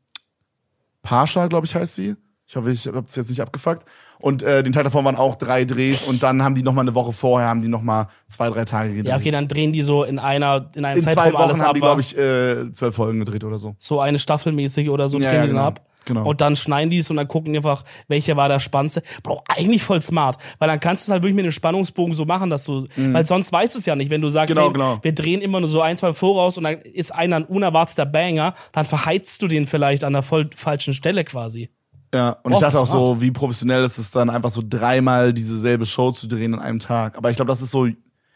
Pascha, glaube ich, heißt sie. Ich hoffe, ich habe es jetzt nicht abgefuckt. Und äh, den Tag davor waren auch drei Drehs und dann haben die noch mal eine Woche vorher haben die noch mal zwei, drei Tage gedreht. Ja, okay, dann drehen die so in einer, in einem In zwei Zeitraum Wochen alles haben ab. die, glaube ich, äh, zwölf Folgen gedreht oder so. so eine Staffelmäßig oder so Ja, drehen ja, die genau. dann ab. Genau. Und dann schneiden die es und dann gucken die einfach, welcher war der spannendste. Bro, eigentlich voll smart. Weil dann kannst du es halt wirklich mit einem Spannungsbogen so machen, dass du, weil sonst weißt du es ja nicht. Wenn du sagst, Mhm. Genau, hey, genau. wir drehen immer nur so ein, zwei voraus und dann ist einer ein unerwarteter Banger, dann verheizt du den vielleicht an der voll falschen Stelle quasi. Ja, und ich Oh, dachte auch so, wie professionell ist es dann, einfach so dreimal dieselbe Show zu drehen an einem Tag. Aber ich glaube, das ist so,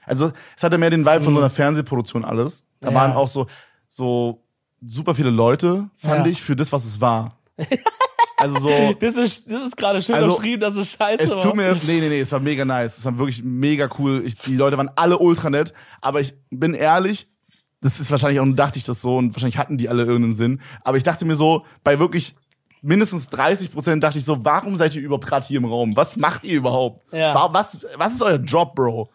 also es hatte mehr den Vibe von so einer Fernsehproduktion alles. Da Mhm. Ja. waren auch so, so super viele Leute, fand Ja. ich, für das, was es war. Also so, Das ist, das ist gerade schön Also, beschrieben, das ist scheiße. Es tut mir, nee, nee, nee, es war mega nice. Es war wirklich mega cool. Ich, die Leute waren alle ultra nett. Aber ich bin ehrlich, das ist wahrscheinlich auch, dachte ich das so und wahrscheinlich hatten die alle irgendeinen Sinn. Aber ich dachte mir so, bei wirklich mindestens 30 Prozent dachte ich so, warum seid ihr überhaupt gerade hier im Raum? Was macht ihr überhaupt? Ja. Wa- Was, was ist euer Job, Bro?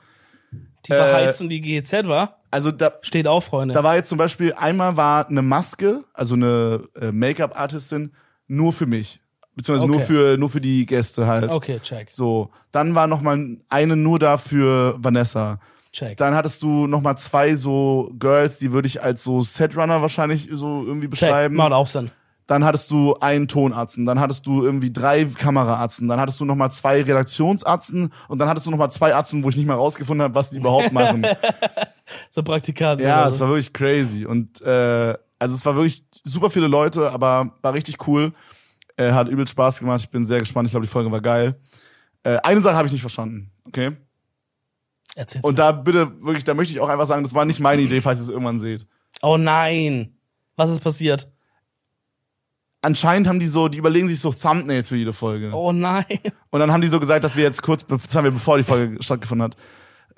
Die verheizen die GEZ, war? Also da, Steht auf, Freunde. da war jetzt zum Beispiel, einmal war eine Maske, also eine äh, Make-up-Artistin, nur für mich. Beziehungsweise nur Okay. für, nur für die Gäste halt. okay, check. So, dann war noch mal eine nur da für Vanessa. Check. Dann hattest du noch mal zwei so Girls, die würde ich als so Setrunner wahrscheinlich so irgendwie check. beschreiben. Macht auch Sinn. Dann hattest du einen Tonarzten, dann hattest du irgendwie drei Kameraarzten, dann hattest du noch mal zwei Redaktionsarzten und dann hattest du noch mal zwei Arzten, wo ich nicht mal rausgefunden habe, was die überhaupt machen. So Praktikanten. ja, es so. war wirklich crazy und äh, also es war wirklich super viele Leute, aber war richtig cool. Äh, hat übel Spaß gemacht. Ich bin sehr gespannt. Ich glaube, die Folge war geil. Äh, eine Sache habe ich nicht verstanden, okay? Erzähl's Und mir. da bitte wirklich, da möchte ich auch einfach sagen, das war nicht meine Idee, falls ihr es irgendwann seht. Oh nein. Was ist passiert? Anscheinend haben die so, die überlegen sich so Thumbnails für jede Folge. Oh nein. Und dann haben die so gesagt, dass wir jetzt kurz, das haben wir bevor die Folge stattgefunden hat,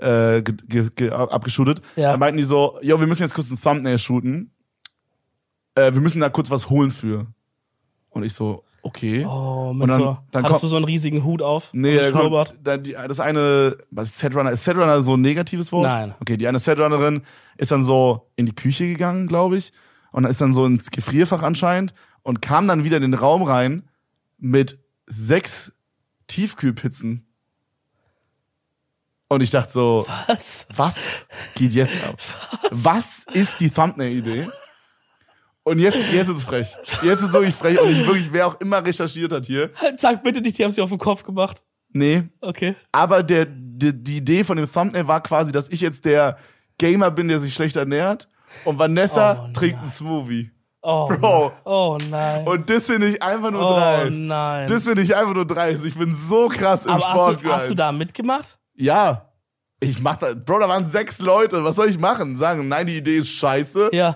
äh, ge, ge, ge, abgeshootet. Ja. Dann meinten die so, jo, wir müssen jetzt kurz ein Thumbnail shooten. Äh, wir müssen da kurz was holen für. Und ich so, okay. Oh, mit Und dann- so, dann hattest du so einen riesigen Hut auf? Nee, kommt, da, die, das eine, was ist Setrunner? Ist Setrunner so ein negatives Wort? Nein. Okay, die eine Setrunnerin ist dann so in die Küche gegangen, glaube ich, und ist dann so ins Gefrierfach anscheinend und kam dann wieder in den Raum rein mit sechs Tiefkühlpizzen. Und ich dachte so, Was? was geht jetzt ab? Was, ist die Thumbnail-Idee? Und jetzt, jetzt ist es frech. Jetzt ist es wirklich frech. Und ich wirklich, wer auch immer recherchiert hat hier, Sag bitte nicht, die haben sie auf den Kopf gemacht. Nee. Okay. Aber der, die, die Idee von dem Thumbnail war quasi, dass ich jetzt der Gamer bin, der sich schlecht ernährt. Und Vanessa Oh, trinkt einen Smoothie. Oh, Bro. nein. Oh nein. Und das finde ich einfach nur oh dreist. nein. Das finde ich einfach nur dreist. Ich bin so krass im Aber hast Sport. du, hast du da mitgemacht? Ja. Ich mach da, Bro, da waren sechs Leute. Was soll ich machen? Sagen, nein, die Idee ist scheiße. Ja.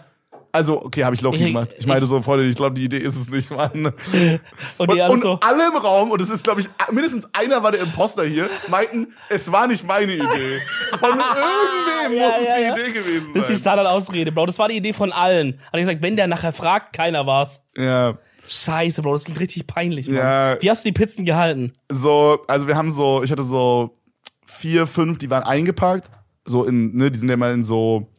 Also, okay, habe ich Loki Ich- gemacht. Ich meinte so, Freunde, ich glaube, die Idee ist es nicht, Mann. Und, die alles und so. alle im Raum, und es ist, glaube ich, mindestens einer war der Imposter hier, meinten, es war nicht meine Idee. Von irgendwem Ja, muss es ja, die ja. Idee gewesen Das ist die sein. Standardausrede, Bro. Das war die Idee von allen. Hat ich gesagt, wenn der nachher fragt, keiner war's. Ja. Scheiße, Bro, das klingt richtig peinlich, Mann. Ja. Wie hast du die Pizzen gehalten? So, also wir haben so, ich hatte so vier, fünf, die waren eingepackt. So in, ne, die sind ja mal in so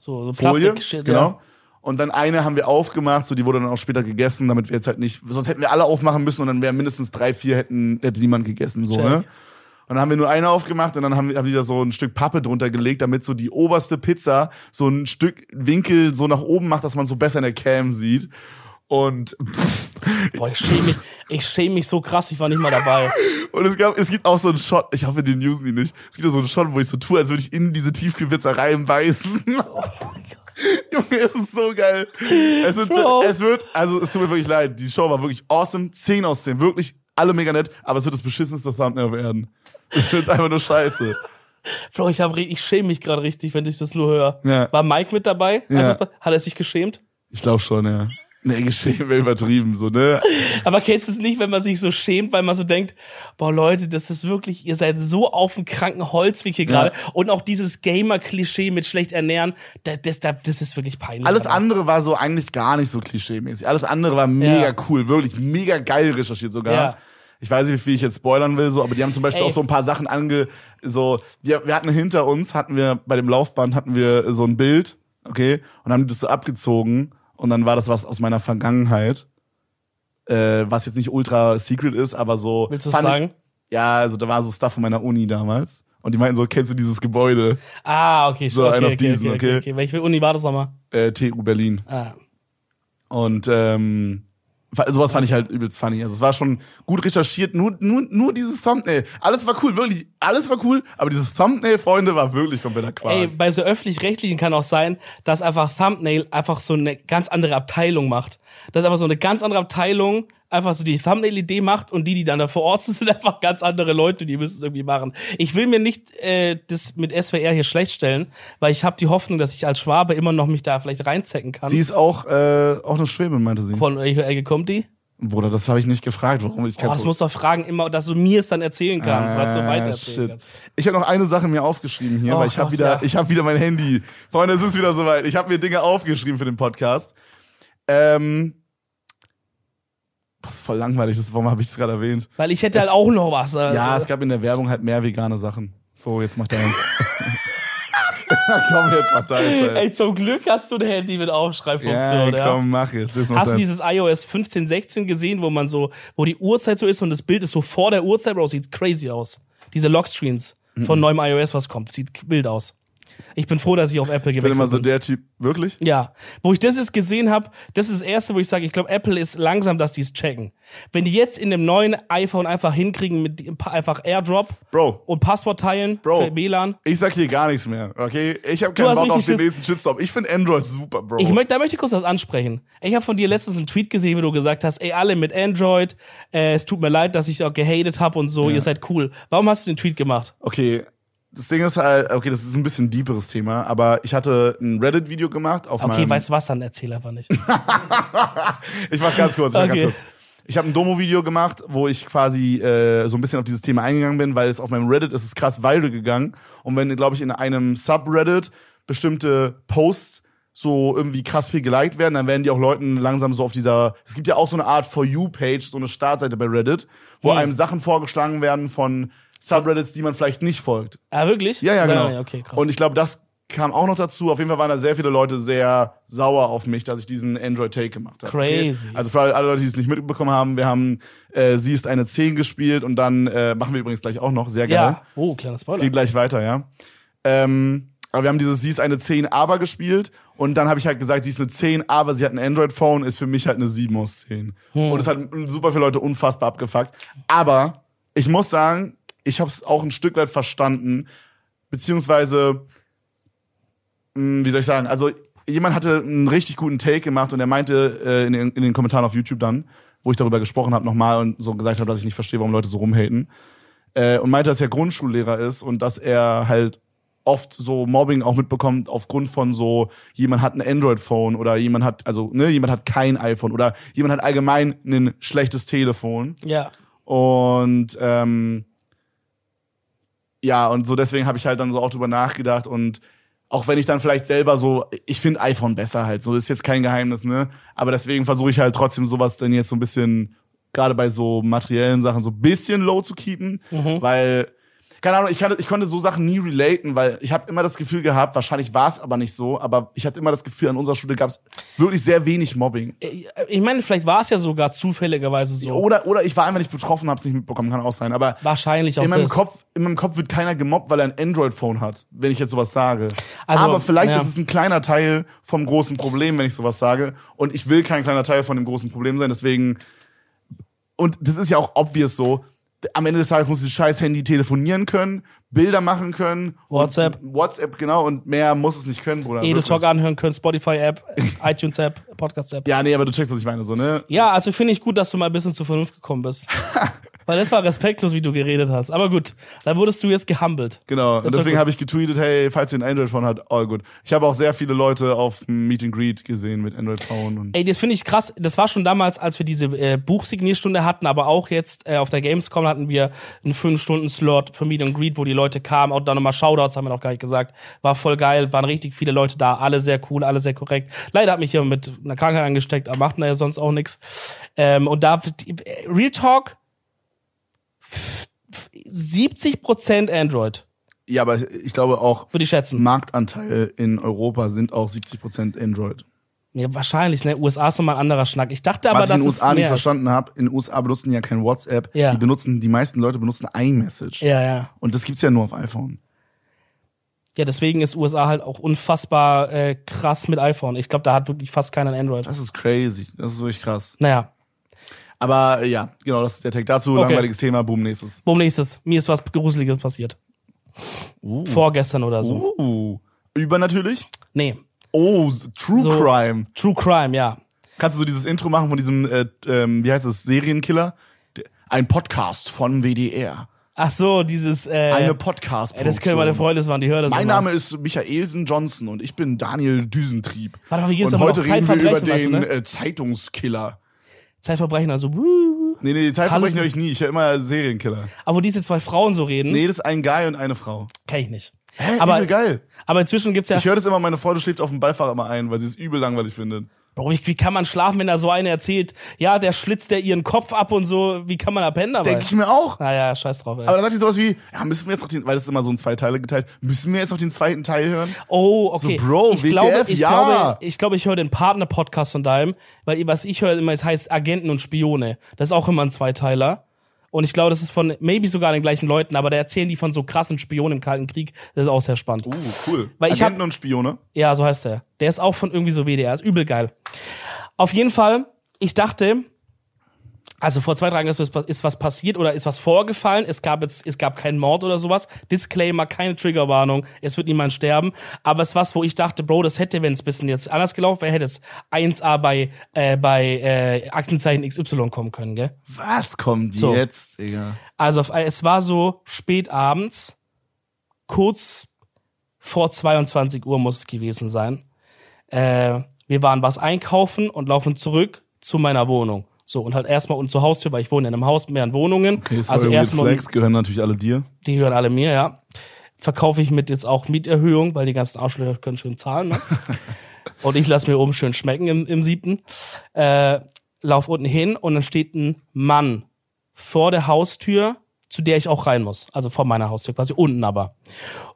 So, so Folie. Plastik-Shit, genau. ja. Und dann eine haben wir aufgemacht, so die wurde dann auch später gegessen, damit wir jetzt halt nicht, sonst hätten wir alle aufmachen müssen und dann wären mindestens drei, vier hätten, hätte niemand gegessen, so, Check. ne? Und dann haben wir nur eine aufgemacht und dann haben, haben die da so ein Stück Pappe drunter gelegt, damit so die oberste Pizza so ein Stück Winkel so nach oben macht, dass man so besser in der Cam sieht. Und, Boah, ich schäme mich, ich schäm mich so krass, ich war nicht mal dabei. und es gab, es gibt auch so einen Shot, ich hoffe, den usen die nicht. Es gibt auch so einen Shot, wo ich so tue, als würde ich in diese Tiefkühlpizza reinbeißen. Oh mein Gott. Junge, es ist so geil. Es wird, Bro. es wird, also es tut mir wirklich leid. Die Show war wirklich awesome. 10 aus 10. Wirklich alle mega nett. Aber es wird das beschissenste Thumbnail werden. Es wird einfach nur scheiße. Bro, ich, hab, ich schäme mich gerade richtig, wenn ich das nur höre. Ja. War Mike mit dabei? Ja. Es- Hat er sich geschämt? Ich glaube schon, ja. Nee, geschehen wäre übertrieben, so, ne? Aber kennst du es nicht, wenn man sich so schämt, weil man so denkt, boah Leute, das ist wirklich, ihr seid so auf dem kranken Holzweg hier gerade. Und auch dieses Gamer-Klischee mit schlecht ernähren, das, das, das ist wirklich peinlich. Alles Alter. andere war so eigentlich gar nicht so klischee-mäßig. Alles andere war mega Ja. cool, wirklich mega geil recherchiert sogar. Ja. Ich weiß nicht, wie viel ich jetzt spoilern will, so, aber die haben zum Beispiel Ey. auch so ein paar Sachen ange, so, wir, wir hatten hinter uns, hatten wir, bei dem Laufband hatten wir so ein Bild, okay, und haben das so abgezogen und dann war das was aus meiner Vergangenheit, äh, was jetzt nicht ultra secret ist, aber so. Willst du sagen? Ja, also da war so Stuff von meiner Uni damals. Und die meinten so, kennst du dieses Gebäude? Ah, okay, So, okay, einen auf okay, diesen, okay, okay, okay. Welche Uni war das nochmal? Äh, TU Berlin. Ah. Und ähm, sowas fand ich halt übelst funny. Also es war schon gut recherchiert, nur, nur, nur dieses Thumbnail. Alles war cool, wirklich. Alles war cool, aber dieses Thumbnail, Freunde, war wirklich kompletter Quark. Ey, bei so öffentlich-rechtlichen kann auch sein, dass einfach Thumbnail einfach so eine ganz andere Abteilung macht. Dass einfach so eine ganz andere Abteilung einfach so die Thumbnail-Idee macht und die, die dann da vor Ort sind, sind einfach ganz andere Leute, die müssen es irgendwie machen. Ich will mir nicht äh, das mit SWR hier schlecht stellen, weil ich habe die Hoffnung, dass ich als Schwabe immer noch mich da vielleicht reinzecken kann. Sie ist auch, äh, auch eine Schwäbin, meinte sie. Von welcher Ecke kommt die? Bruder, das habe ich nicht gefragt, warum ich Oh, kann das musst du doch fragen, immer, dass du mir es dann erzählen kannst, was du weiter erzählen kannst. Ich habe noch eine Sache mir aufgeschrieben hier, Oh weil ich habe wieder, ja. ich habe wieder mein Handy. Freunde, es ist wieder soweit. Ich habe mir Dinge aufgeschrieben für den Podcast. Ähm, das ist voll langweilig. Das, warum habe ich es gerade erwähnt? Weil ich hätte halt auch noch was. äh, Ja, es gab in der Werbung halt mehr vegane Sachen. So, jetzt macht deins. komm, jetzt mach deins. Ey. Ey, zum Glück hast du ein Handy mit Aufschreibfunktion. Ja, komm, mach jetzt. jetzt mach Hast du deins. dieses iOS 15, 16 gesehen, wo man so, wo die Uhrzeit so ist und das Bild ist so vor der Uhrzeit, Bro, sieht crazy aus. Diese Lockscreens Mhm. von neuem iOS, was kommt, sieht wild aus. Ich bin froh, dass ich auf Apple ich bin gewechselt immer so bin. der Typ. Wirklich? Ja, wo ich das jetzt gesehen habe, das ist das erste, wo ich sage, ich glaube, Apple ist langsam, dass die es checken. Wenn die jetzt in dem neuen iPhone einfach hinkriegen mit einfach AirDrop Bro, und Passwort teilen Bro. für WLAN. ich sag hier gar nichts mehr, okay? Ich habe keinen Bock auf den nächsten Shitstorm. Ich finde Android super, Bro. Ich möchte, da möchte ich kurz was ansprechen. Ich habe von dir letztens einen Tweet gesehen, wo du gesagt hast, ey, alle mit Android, äh, es tut mir leid, dass ich auch gehatet habe und so, ihr seid cool. Warum hast du den Tweet gemacht? Okay, das Ding ist halt, okay, das ist ein bisschen deeperes Thema, aber ich hatte ein Reddit-Video gemacht auf Okay, meinem... weißt du was, dann erzähl einfach nicht. Ich mach ganz kurz, ich mach Okay. ganz kurz. Ich habe ein Domo-Video gemacht, wo ich quasi äh, so ein bisschen auf dieses Thema eingegangen bin, weil es auf meinem Reddit ist es krass viral gegangen. Und wenn, glaube ich, in einem Subreddit bestimmte Posts so irgendwie krass viel geliked werden, dann werden die auch Leuten langsam so auf dieser. Es gibt ja auch so eine Art For You-Page, so eine Startseite bei Reddit, wo Hm. einem Sachen vorgeschlagen werden von Subreddits, die man vielleicht nicht folgt. Ah, wirklich? Ja, ja, genau. Ja, okay, krass. Und ich glaube, das kam auch noch dazu. Auf jeden Fall waren da sehr viele Leute sehr sauer auf mich, dass ich diesen Android-Take gemacht habe. Crazy. Also für alle Leute, die es nicht mitbekommen haben, wir haben äh, Sie ist eine 10 gespielt und dann äh, machen wir übrigens gleich auch noch. Sehr geil. ja. Oh, kleiner Es Spoiler. geht gleich weiter, ja. Ähm, aber wir haben dieses Sie ist eine 10 aber gespielt und dann habe ich halt gesagt, sie ist eine 10, aber sie hat ein Android-Phone, ist für mich halt eine 7 aus 10. Hm. Und es hat super viele Leute unfassbar abgefuckt. Aber ich muss sagen, ich habe es auch ein Stück weit verstanden, beziehungsweise, mh, wie soll ich sagen, also jemand hatte einen richtig guten Take gemacht und er meinte äh, in, den, in den Kommentaren auf YouTube dann, wo ich darüber gesprochen habe nochmal und so gesagt habe, dass ich nicht verstehe, warum Leute so rumhaten, äh, und meinte, dass er Grundschullehrer ist und dass er halt oft so Mobbing auch mitbekommt aufgrund von so jemand hat ein Android-Phone oder jemand hat also ne jemand hat kein iPhone oder jemand hat allgemein ein schlechtes Telefon. Ja. und ähm, ja und so deswegen habe ich halt dann so auch drüber nachgedacht und auch wenn ich dann vielleicht selber so ich finde iPhone besser halt so ist jetzt kein Geheimnis ne? Aber deswegen versuche ich halt trotzdem sowas dann jetzt so ein bisschen gerade bei so materiellen Sachen so ein bisschen low zu keepen weil keine Ahnung, ich, kann, ich konnte so Sachen nie relaten, weil ich habe immer das Gefühl gehabt, wahrscheinlich war es aber nicht so, aber ich hatte immer das Gefühl, an unserer Schule gab es wirklich sehr wenig Mobbing. Ich meine, vielleicht war es ja sogar zufälligerweise so. Oder, oder ich war einfach nicht betroffen, habe es nicht mitbekommen, kann auch sein. Aber Wahrscheinlich auch in meinem, das. Kopf, in meinem Kopf wird keiner gemobbt, weil er ein Android-Phone hat, wenn ich jetzt sowas sage. Also, aber vielleicht ja. ist es ein kleiner Teil vom großen Problem, wenn ich sowas sage. Und ich will kein kleiner Teil von dem großen Problem sein, deswegen. Und das ist ja auch obvious so. Am Ende des Tages muss dieses scheiß Handy telefonieren können, Bilder machen können. WhatsApp. WhatsApp, genau. Und mehr muss es nicht können, Bruder. Edel Talk anhören können, Spotify-App, iTunes-App, Podcast-App. Ja, nee, aber du checkst, was ich meine, so, ne? Ja, also finde ich gut, dass du mal ein bisschen zur Vernunft gekommen bist. Weil das war respektlos, wie du geredet hast. Aber gut, da wurdest du jetzt gehumbelt. Genau, und deswegen gut. habe ich getweetet, hey, falls ihr ein Android-Phone habt, all good. Ich habe auch sehr viele Leute auf Meet and Greet gesehen mit Android-Phone. Ey, das finde ich krass. Das war schon damals, als wir diese äh, Buchsignierstunde hatten, aber auch jetzt äh, auf der Gamescom hatten wir einen 5-Stunden-Slot für Meet and Greet, wo die Leute kamen. Auch da nochmal Shoutouts, haben wir noch gar nicht gesagt. War voll geil, waren richtig viele Leute da, alle sehr cool, alle sehr korrekt. Leider hat mich hier mit einer Krankheit angesteckt, aber macht ja sonst auch nix. Ähm, und da, Real Talk, 70% Android, Ja, aber ich glaube auch, würde ich schätzen. Marktanteil in Europa sind auch 70% Android. Ja, wahrscheinlich, ne? USA ist nochmal ein anderer Schnack. Ich dachte aber, Was ich in dass den USA nicht verstanden habe, in den USA benutzen die ja kein WhatsApp. Ja. Die benutzen, die meisten Leute benutzen iMessage. Ja, ja. Und das gibt's ja nur auf iPhone. Ja, deswegen ist USA halt auch unfassbar äh, krass mit iPhone. Ich glaube, da hat wirklich fast keiner ein Android. Das ist crazy. Das ist wirklich krass. Naja, Aber äh, ja, genau, das ist der Tag dazu. Okay. Langweiliges Thema, boom, nächstes. boom, nächstes. Mir ist was Gruseliges passiert. Vorgestern oder so. Uh, übernatürlich? Nee, Oh, True So. Crime. True Crime, ja. Kannst du so dieses Intro machen von diesem, äh, ähm, wie heißt es, Serienkiller? Ein Podcast von WDR. Ach so, dieses, äh, Eine podcast ey, das können meine Freunde waren, die hören das Mein immer. Name ist Michaelsen Johnson und ich bin Daniel Düsentrieb. Warte mal, wie geht's und heute reden wir über den weißt du, ne? äh, Zeitungskiller. Zeitverbrechen, also, wuh. Nee, nee, Zeitverbrechen höre ich nie. Ich höre immer Serienkiller. aber wo diese zwei Frauen so reden, Nee, das ist ein Guy und eine Frau. kenn ich nicht. Hä, Aber- übel geil. Aber inzwischen gibt's ja, Ich höre das immer, meine Freundin schläft auf dem Beifahrer immer ein, weil sie es übel langweilig findet. Bro, wie kann man schlafen, wenn da so eine erzählt, ja, der schlitzt der ihren Kopf ab und so, wie kann man da pennen dabei? Denke ich mir auch. Naja, scheiß drauf, ey. Aber dann sagt sie sowas wie, ja, müssen wir jetzt noch den, weil das ist immer so in zwei Teile geteilt, müssen wir jetzt noch den zweiten Teil hören? Oh, okay. So, Bro, ich WTF, glaube, ich ja. glaube, ich glaube, ich höre den Partner-Podcast von deinem, weil was ich höre immer, es heißt Agenten und Spione. Das ist auch immer ein Zweiteiler. Und ich glaube, das ist von maybe sogar den gleichen Leuten, aber da erzählen die von so krassen Spionen im Kalten Krieg. Das ist auch sehr spannend. Uh, cool. Weil ich Agenten hab- und Spione. Ja, so heißt der. Der ist auch von irgendwie so WDR. Ist übel geil. Auf jeden Fall, ich dachte, also vor zwei Tagen ist was, ist was passiert oder ist was vorgefallen. Es gab jetzt, es gab keinen Mord oder sowas. Disclaimer, keine Triggerwarnung. Es wird niemand sterben. Aber es ist was, wo ich dachte, Bro, das hätte, wenn es bisschen jetzt anders gelaufen wäre, hätte es 1A bei, äh, bei äh, Aktenzeichen XY kommen können, gell? Was kommt So. jetzt, Digga? Also auf- es war so spät abends, kurz vor 22 Uhr muss es gewesen sein. Äh, wir waren was einkaufen und laufen zurück zu meiner Wohnung. So, und halt erstmal und zur Haustür, weil ich wohne in einem Haus mit mehreren Wohnungen. Okay, sorry, also erstmal, Flags gehören natürlich alle dir. die hören alle mir, ja. Verkaufe ich mit jetzt auch Mieterhöhung, weil die ganzen Arschlöcher können schön zahlen. Ne? und ich lasse mir oben schön schmecken im, im siebten. Äh, lauf unten hin und dann steht ein Mann vor der Haustür, zu der ich auch rein muss. Also vor meiner Haustür, quasi unten aber.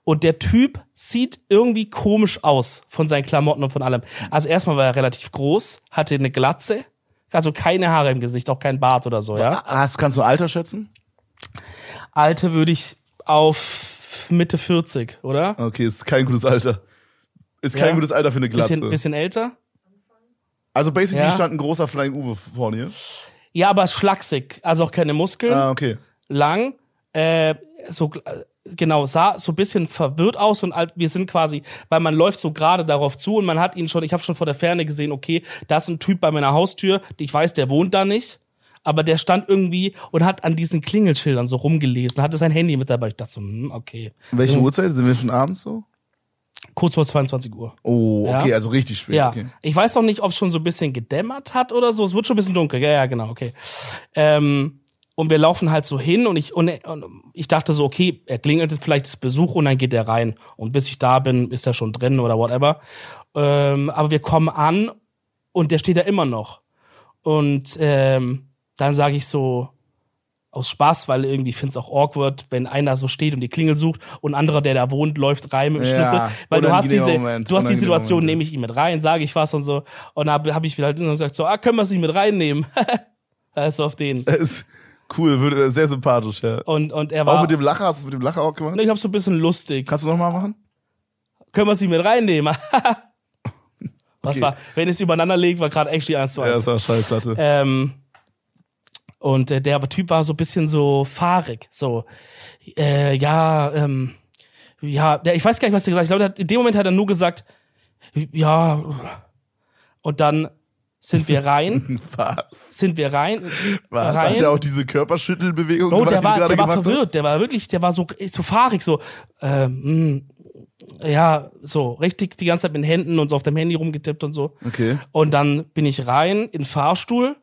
Und der Typ sieht irgendwie komisch aus von seinen Klamotten und von allem. Also erstmal war er relativ groß, hatte eine Glatze, also keine Haare im Gesicht, auch kein Bart oder so, ja. Hast, kannst du Alter schätzen? Alter würde ich auf Mitte 40, oder? Okay, ist kein gutes Alter. Ist kein Ja. gutes Alter für eine Glatze. Bisschen, bisschen älter. also basically Ja. stand ein großer Flying Uwe vor dir. Ja, aber schlaksig, also auch keine Muskeln, Ah, okay. lang, äh, so genau sah so ein bisschen verwirrt aus und wir sind quasi, weil man läuft so gerade darauf zu und man hat ihn schon, ich habe schon vor der Ferne gesehen, okay, da ist ein Typ bei meiner Haustür, ich weiß, der wohnt da nicht, aber der stand irgendwie und hat an diesen Klingelschildern so rumgelesen, hatte sein Handy mit dabei. Ich dachte so, hm, okay, Welche Uhrzeit? Sind wir schon abends so? kurz vor 22 Uhr. Oh, okay, Ja. also richtig spät. Ja, Okay. ich weiß auch nicht, ob es schon so ein bisschen gedämmert hat oder so. Es wird schon ein bisschen dunkel. Ja, ja, genau, okay. Ähm, und wir laufen halt so hin und ich, und, ich dachte so, okay, er klingelt jetzt vielleicht das Besuch und dann geht er rein. Und bis ich da bin, ist er schon drin oder whatever. Ähm, aber wir kommen an und der steht da immer noch. Und ähm, dann sage ich so, aus Spaß, weil irgendwie finde es auch awkward, wenn einer so steht und die Klingel sucht und ein anderer, der da wohnt, läuft rein mit dem Ja, Schlüssel. Weil du hast diese, Moment, du hast die Situation, nehme ich ihn mit rein, sage ich was und so. Und da habe hab ich wieder halt gesagt, so, ah, können wir es nicht mit reinnehmen? also auf den. Cool, würde, sehr sympathisch, ja. Und, und er war, Auch mit dem Lacher, hast du es mit dem Lacher auch gemacht? ich habe so ein bisschen lustig. Kannst du nochmal machen? Können wir es nicht mit reinnehmen? was Okay. war, wenn es übereinander legt, war gerade actually 1 zu Ja, 1. das war Schallplatte. Ähm, und äh, der Typ war so ein bisschen so fahrig, so äh, ja, ähm, ja, der, ich weiß gar nicht, was er gesagt hat. Ich glaube, in dem Moment hat er nur gesagt, ja, und dann sind wir rein, Was? sind wir rein, Was? rein. Hat der auch diese Körperschüttelbewegung Oh, gemacht, der war, der war verwirrt, hast? der war wirklich, der war so, so fahrig, so, ähm, mh, ja, so, richtig die ganze Zeit mit den Händen und so auf dem Handy rumgetippt und so. Okay. Und dann bin ich rein in den Fahrstuhl,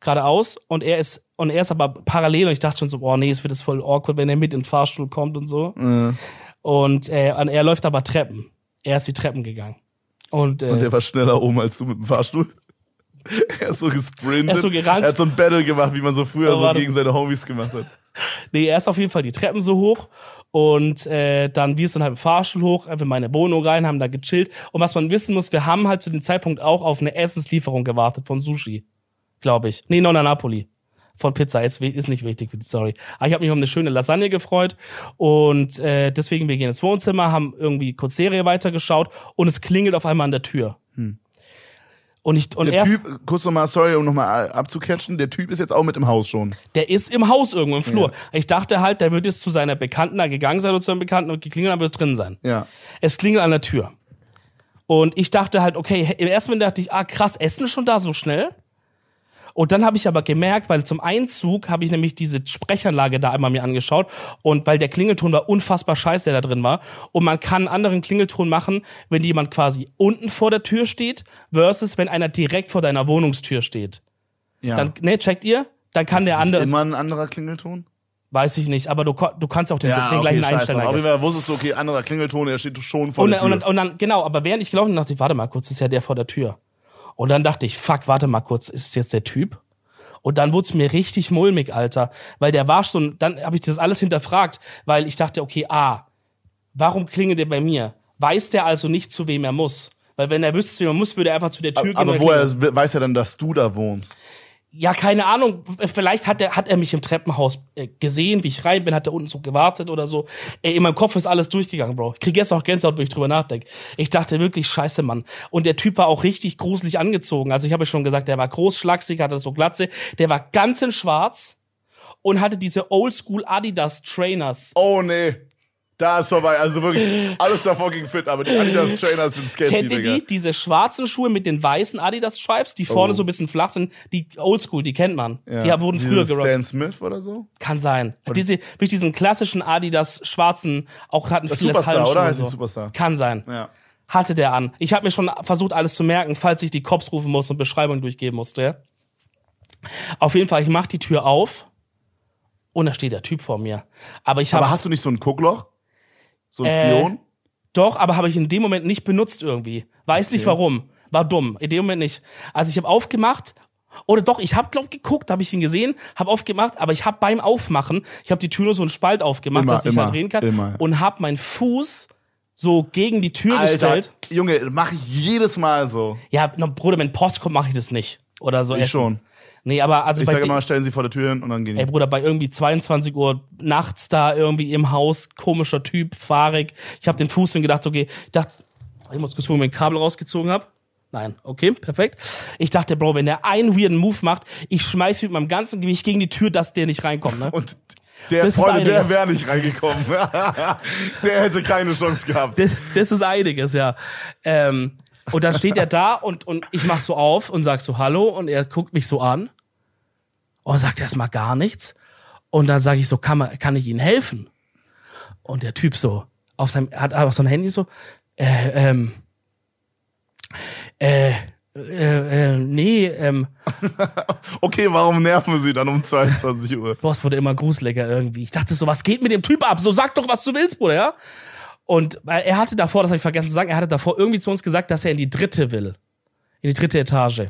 geradeaus, und er ist, und er ist aber parallel und ich dachte schon so, boah, nee, es wird das voll awkward, wenn er mit in den Fahrstuhl kommt und so. Äh, Und, äh, und er läuft aber Treppen. Er ist die Treppen gegangen. Und, äh, Und der war schneller oben als du mit dem Fahrstuhl. Er ist so gesprintet. Er ist so gerannt. Er hat so ein Battle gemacht, wie man so früher Oh, so gegen seine Homies gemacht hat. Nee, er ist auf jeden Fall die Treppen so hoch und äh, dann wir sind halt im Fahrstuhl hoch, einfach in meine Wohnung rein, haben da gechillt. Und was man wissen muss, wir haben halt zu dem Zeitpunkt auch auf eine Essenslieferung gewartet von Sushi, glaube ich. Nee, Nonna Napoli. Von Pizza ist, ist nicht wichtig für die Story. Aber ich habe mich um eine schöne Lasagne gefreut und äh, deswegen wir gehen ins Wohnzimmer, haben irgendwie kurz Serie weitergeschaut und es klingelt auf einmal an der Tür. Und ich und Der erst Typ, kurz nochmal, sorry, um nochmal abzucatchen, der Typ ist jetzt auch mit im Haus schon. Der ist im Haus irgendwo im Flur. Ich dachte halt, der wird jetzt zu seiner Bekannten da gegangen sein oder zu einem Bekannten und geklingelt, dann wird drin sein. Ja. Es klingelt an der Tür. Und ich dachte halt, okay, im ersten Moment dachte ich, ah krass, Essen schon da so schnell? Und dann habe ich aber gemerkt, weil zum Einzug habe ich nämlich diese Sprechanlage da einmal mir angeschaut und weil der Klingelton war unfassbar scheiße, der da drin war. Und man kann einen anderen Klingelton machen, wenn jemand quasi unten vor der Tür steht, versus wenn einer direkt vor deiner Wohnungstür steht. ja. Dann, ne, checkt ihr? Dann kann der Ist andere, immer ein anderer Klingelton? weiß ich nicht, aber du, du kannst auch den, den okay, gleichen scheiße. einstellen. Auf jeden Fall wusstest du, okay, anderer Klingelton, er steht schon vor Und, der Tür. und, dann- und dann, genau, aber während ich gelaufen bin, dachte ich, warte mal kurz, das ist ja der vor der Tür. Und dann dachte ich, fuck, warte mal kurz, ist es jetzt der Typ? Und dann wurde es mir richtig mulmig, Alter. Weil der war schon, dann habe ich das alles hinterfragt, weil ich dachte, okay, ah, warum klingelt der bei mir? Weiß der also nicht, zu wem er muss? Weil wenn er wüsste, zu wem er muss, würde er einfach zu der Tür gehen. aber woher weiß er dann, dass du da wohnst? Ja, keine Ahnung. Vielleicht hat er, hat er mich im Treppenhaus äh, gesehen, wie ich rein bin, hat er unten so gewartet oder so. Ey, in meinem Kopf ist alles durchgegangen, Bro. Ich krieg jetzt auch Gänsehaut, wenn ich drüber nachdenke. Ich dachte wirklich, scheiße, Mann. Und der Typ war auch richtig gruselig angezogen. Also ich habe schon gesagt, der war groß, schlaksig, hatte so Glatze. Der war ganz in schwarz und hatte diese Oldschool Adidas Trainers. Oh, nee. Da ist vorbei. Also wirklich, alles da fucking fit, aber die Adidas Trainers sind sketchy, Kennt ihr Digga. die? Diese schwarzen Schuhe mit den weißen Adidas Stripes, die vorne Oh. so ein bisschen flach sind. Die Oldschool, die kennt man. Ja. Die wurden Diese früher gerockt. Stan Smith oder so? Kann sein. Diese, durch diesen klassischen Adidas schwarzen, auch hatten Das vieles Superstar, oder? Heißt so. Superstar? Kann sein. Ja. Hatte der an. Ich habe mir schon versucht, alles zu merken, falls ich die Cops rufen muss und Beschreibung durchgeben musste. Auf jeden Fall, ich mach die Tür auf und da steht der Typ vor mir. Aber ich habe Aber hast du nicht so ein Guckloch? So ein Äh, Spion? Doch, aber habe ich in dem Moment nicht benutzt irgendwie. Weiß nicht warum. War dumm. In dem Moment nicht. Also ich habe aufgemacht. Oder doch, ich habe glaub geguckt, habe ich ihn gesehen, habe aufgemacht, aber ich habe beim Aufmachen, ich habe die Tür nur so einen Spalt aufgemacht, Immer, dass ich immer, halt drehen kann immer. und habe meinen Fuß so gegen die Tür Alter, gestellt. Junge, mach ich jedes Mal so. Ja, Bruder, wenn Post kommt, mache ich das nicht oder so. Ich essen. schon. Nee, aber also Ich sage immer, stellen sie vor der Tür hin und dann gehen die. Ey Bruder, bei irgendwie 22 Uhr nachts da irgendwie im Haus, komischer Typ, fahrig. Ich habe den Fuß und gedacht, okay, ich dachte, ich muss kurz gucken, wenn ich ein Kabel rausgezogen habe. Nein, okay, perfekt. Ich dachte, Bro, wenn der einen weirden Move macht, ich schmeiß mit meinem ganzen Gewicht gegen die Tür, dass der nicht reinkommt. Ne? Und Der, Das Freunde, der wäre nicht reingekommen. der hätte keine Chance gehabt. Das, das ist einiges, ja. Ähm, und dann steht er da und, und ich mach so auf und sag so Hallo und er guckt mich so an und sagt erstmal gar nichts. Und dann sage ich so, kann, man, kann ich Ihnen helfen? Und der Typ so, auf seinem, hat auf so ein Handy so, äh, ähm, äh, äh, äh, nee, ähm, Okay, warum nerven wir sie dann um 22 Uhr? Boss wurde immer gruseliger irgendwie. Ich dachte so, was geht mit dem Typ ab? So sag doch, was du willst, Bruder, ja? Und er hatte davor, das habe ich vergessen zu sagen, er hatte davor irgendwie zu uns gesagt, dass er in die dritte will. In die dritte Etage.